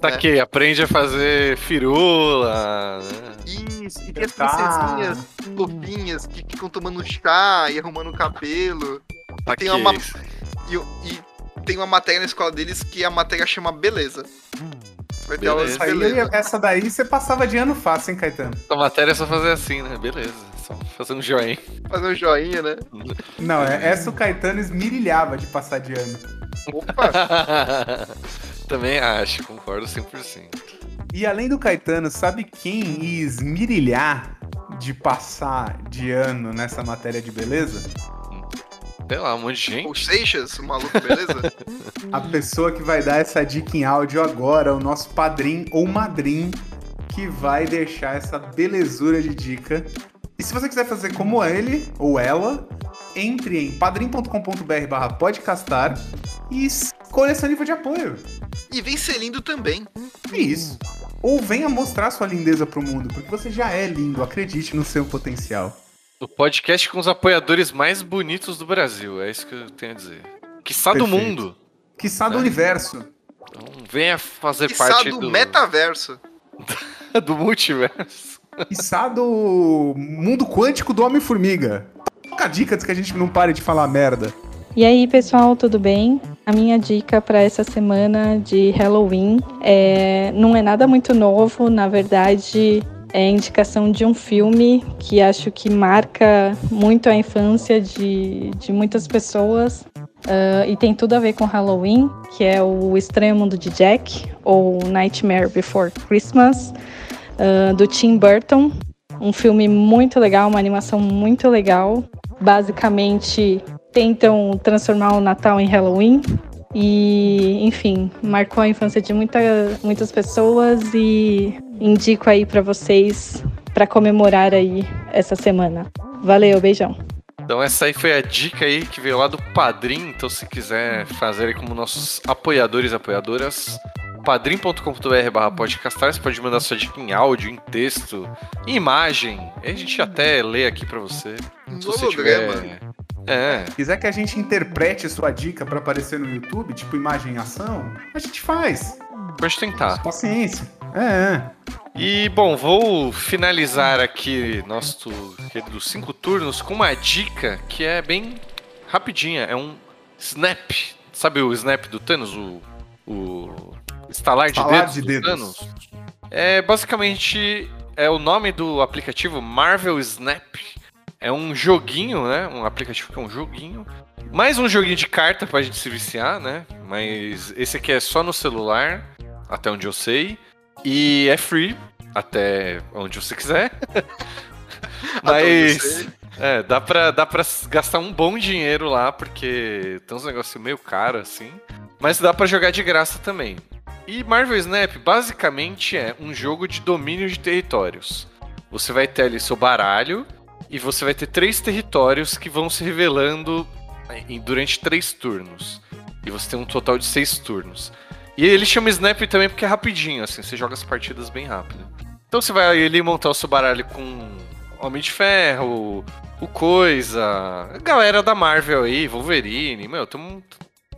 Tá né? que aprende a fazer firula. Né? Isso, e tem as princesinhas fofinhas que ficam tomando chá e arrumando o cabelo. Tá tem uma. E, e tem uma matéria na escola deles que a matéria chama Beleza. Vai ter beleza. beleza. essa daí você passava de ano fácil, hein, Caetano? A matéria é só fazer assim, né? Beleza. Só fazer um joinha. Fazer um joinha, né? Não, é, essa o Caetano esmirilhava de passar de ano. Opa! [LAUGHS] Também acho, concordo 100%. E além do Caetano, sabe quem ia esmirilhar de passar de ano nessa matéria de beleza? Sei lá, um monte de gente. O Seixas, o maluco, beleza? [LAUGHS] a pessoa que vai dar essa dica em áudio agora, o nosso padrinho ou madrinho, que vai deixar essa belezura de dica. E se você quiser fazer como ele ou ela, entre em padrim.com.br barra podcastar e escolha seu nível de apoio. E vem ser lindo também. Isso. Ou venha mostrar sua lindeza pro mundo, porque você já é lindo, acredite no seu potencial. O podcast com os apoiadores mais bonitos do Brasil, é isso que eu tenho a dizer. Quiçá do mundo. Quiçá do né? universo. Então venha fazer Quiçá parte do... do metaverso. [LAUGHS] do multiverso. Quiçá do mundo quântico do Homem-Formiga. Toca a dica antes que a gente não pare de falar merda. E aí, pessoal, tudo bem? A minha dica para essa semana de Halloween é... não é nada muito novo, na verdade, é indicação de um filme que acho que marca muito a infância de, de muitas pessoas. Uh, e tem tudo a ver com Halloween, que é o Estranho Mundo de Jack, ou Nightmare Before Christmas, uh, do Tim Burton. Um filme muito legal, uma animação muito legal. Basicamente, tentam transformar o Natal em Halloween. E, enfim, marcou a infância de muita, muitas pessoas e indico aí para vocês para comemorar aí essa semana. Valeu, beijão. Então essa aí foi a dica aí que veio lá do Padrim. Então se quiser fazer como nossos apoiadores e apoiadoras, padrim.com.br barra podcastar, você pode mandar sua dica em áudio, em texto, em imagem. A gente até lê aqui para você. Se você tiver... É. Se quiser que a gente interprete sua dica para aparecer no YouTube, tipo imagem em ação, a gente faz. Pode tentar. Paciência. É, é. E, bom, vou finalizar aqui nosso dos cinco turnos com uma dica que é bem rapidinha. É um snap. Sabe o snap do Thanos? O, o estalar de dedos, de dedos. É basicamente é o nome do aplicativo Marvel Snap. É um joguinho, né? Um aplicativo que é um joguinho. Mais um joguinho de carta pra gente se viciar, né? Mas esse aqui é só no celular, até onde eu sei. E é free, até onde você quiser. [LAUGHS] Mas. É, dá pra, dá pra gastar um bom dinheiro lá, porque tem uns negócios meio caros assim. Mas dá para jogar de graça também. E Marvel Snap basicamente é um jogo de domínio de territórios. Você vai ter ali seu baralho e você vai ter três territórios que vão se revelando durante três turnos. E você tem um total de seis turnos. E ele chama Snap também porque é rapidinho, assim, você joga as partidas bem rápido. Então você vai ali montar o seu baralho com Homem de Ferro, o Coisa, a galera da Marvel aí, Wolverine, meu, tem,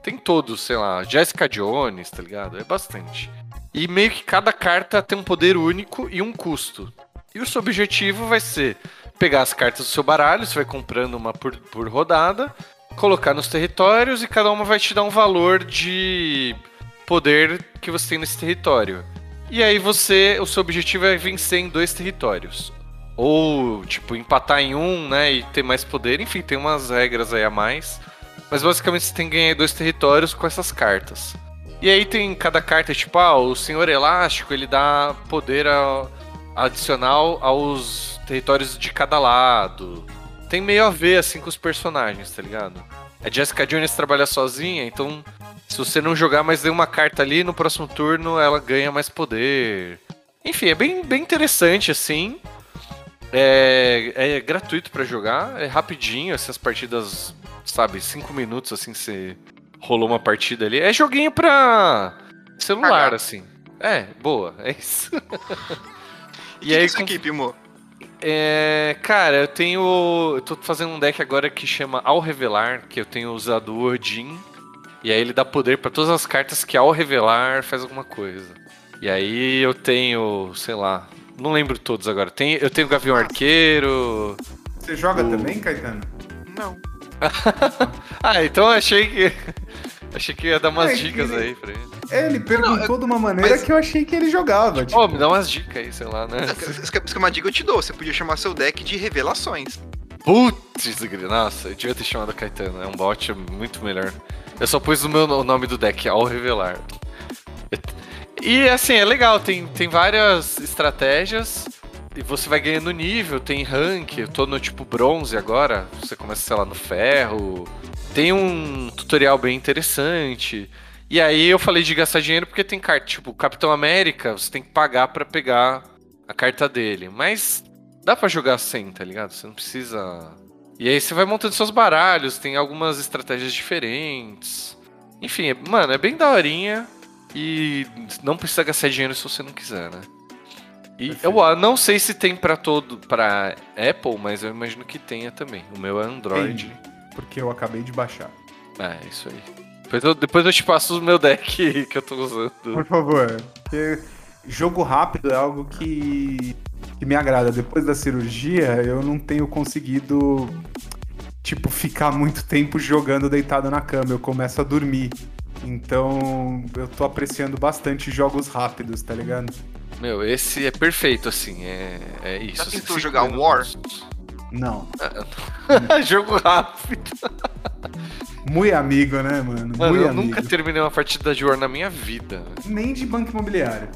tem todos, sei lá, Jessica Jones, tá ligado? É bastante. E meio que cada carta tem um poder único e um custo. E o seu objetivo vai ser pegar as cartas do seu baralho, você vai comprando uma por, por rodada, colocar nos territórios e cada uma vai te dar um valor de poder que você tem nesse território. E aí você, o seu objetivo é vencer em dois territórios. Ou, tipo, empatar em um, né? E ter mais poder. Enfim, tem umas regras aí a mais. Mas basicamente você tem que ganhar dois territórios com essas cartas. E aí tem cada carta, tipo, ah, o Senhor Elástico, ele dá poder a, adicional aos territórios de cada lado. Tem meio a ver, assim, com os personagens, tá ligado? A Jessica Jones trabalha sozinha, então se você não jogar mais nenhuma carta ali, no próximo turno ela ganha mais poder. Enfim, é bem, bem interessante, assim. É, é gratuito para jogar, é rapidinho, assim, as partidas, sabe, 5 minutos, assim, você rolou uma partida ali. É joguinho pra celular, assim. É, boa, é isso. [LAUGHS] e que aí, que é com... equipe, Mo? É, cara, eu tenho. Eu tô fazendo um deck agora que chama Ao Revelar, que eu tenho usado o Odin. E aí ele dá poder para todas as cartas que ao revelar faz alguma coisa. E aí eu tenho, sei lá, não lembro todos agora. Tem, eu tenho Gavião Arqueiro. Você joga o... também, Caetano? Não. [LAUGHS] ah, então achei que. [LAUGHS] Achei que ia dar umas é, dicas ele... aí pra ele. É, ele perguntou não, de uma maneira mas... que eu achei que ele jogava. Tipo, oh, me dá umas dicas aí, sei lá, né? Se quer uma dica eu te dou. Você podia chamar seu deck de revelações. Putz, nossa, eu devia ter chamado Caetano. É um bot muito melhor. Eu só pus o meu o nome do deck, ao revelar. E assim, é legal, tem, tem várias estratégias. E você vai ganhando nível, tem rank, eu tô no tipo bronze agora, você começa, sei lá, no ferro. Tem um tutorial bem interessante. E aí eu falei de gastar dinheiro porque tem carta, tipo, Capitão América, você tem que pagar para pegar a carta dele. Mas dá para jogar sem, tá ligado? Você não precisa. E aí você vai montando seus baralhos, tem algumas estratégias diferentes. Enfim, é, mano, é bem daorinha. E não precisa gastar dinheiro se você não quiser, né? E Perfeito. eu não sei se tem para todo, para Apple, mas eu imagino que tenha também. O meu é Android. Tem, porque eu acabei de baixar. É, isso aí. Depois eu, depois eu te passo o meu deck [LAUGHS] que eu tô usando. Por favor. Porque jogo rápido é algo que, que me agrada. Depois da cirurgia, eu não tenho conseguido, tipo, ficar muito tempo jogando deitado na cama. Eu começo a dormir. Então eu tô apreciando bastante jogos rápidos, tá ligado? Meu, esse é perfeito, assim, é, é isso. Já tentou jogar War? Não. [LAUGHS] Jogo rápido. Muito amigo, né, mano? mano eu amigo. nunca terminei uma partida de War na minha vida. Nem de banco imobiliário.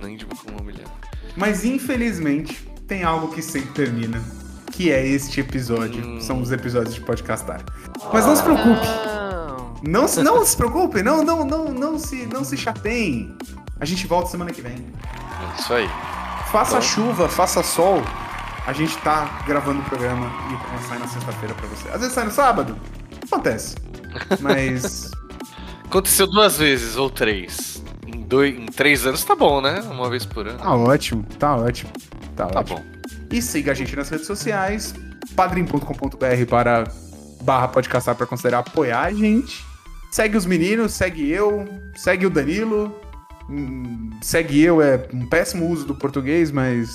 Nem de banco imobiliário. Mas infelizmente tem algo que sempre termina. Que é este episódio. Hum. São os episódios de podcastar. Mas não se preocupe. Não, não se preocupe, não, não, não, não se, não se chateiem. A gente volta semana que vem. É isso aí. Faça então... chuva, faça sol. A gente tá gravando o programa e sai na sexta-feira pra você. Às vezes sai no sábado. Acontece. [LAUGHS] Mas. Aconteceu duas vezes ou três. Em, dois, em três anos tá bom, né? Uma vez por ano. Tá ótimo, tá ótimo. Tá, tá ótimo. bom. E siga a gente nas redes sociais, padrim.com.br para barra podcastar para considerar apoiar a gente. Segue os meninos, segue eu, segue o Danilo. Segue eu é um péssimo uso do português, mas.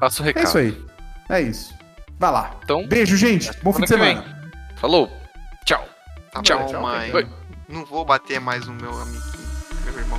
Passa o recado. É isso aí. É isso. Vai lá. Então, Beijo, gente. Bom fim de semana. Falou. Tchau. Tá tchau, bom, tchau, mãe. Não vou bater mais no meu amigo, meu irmão.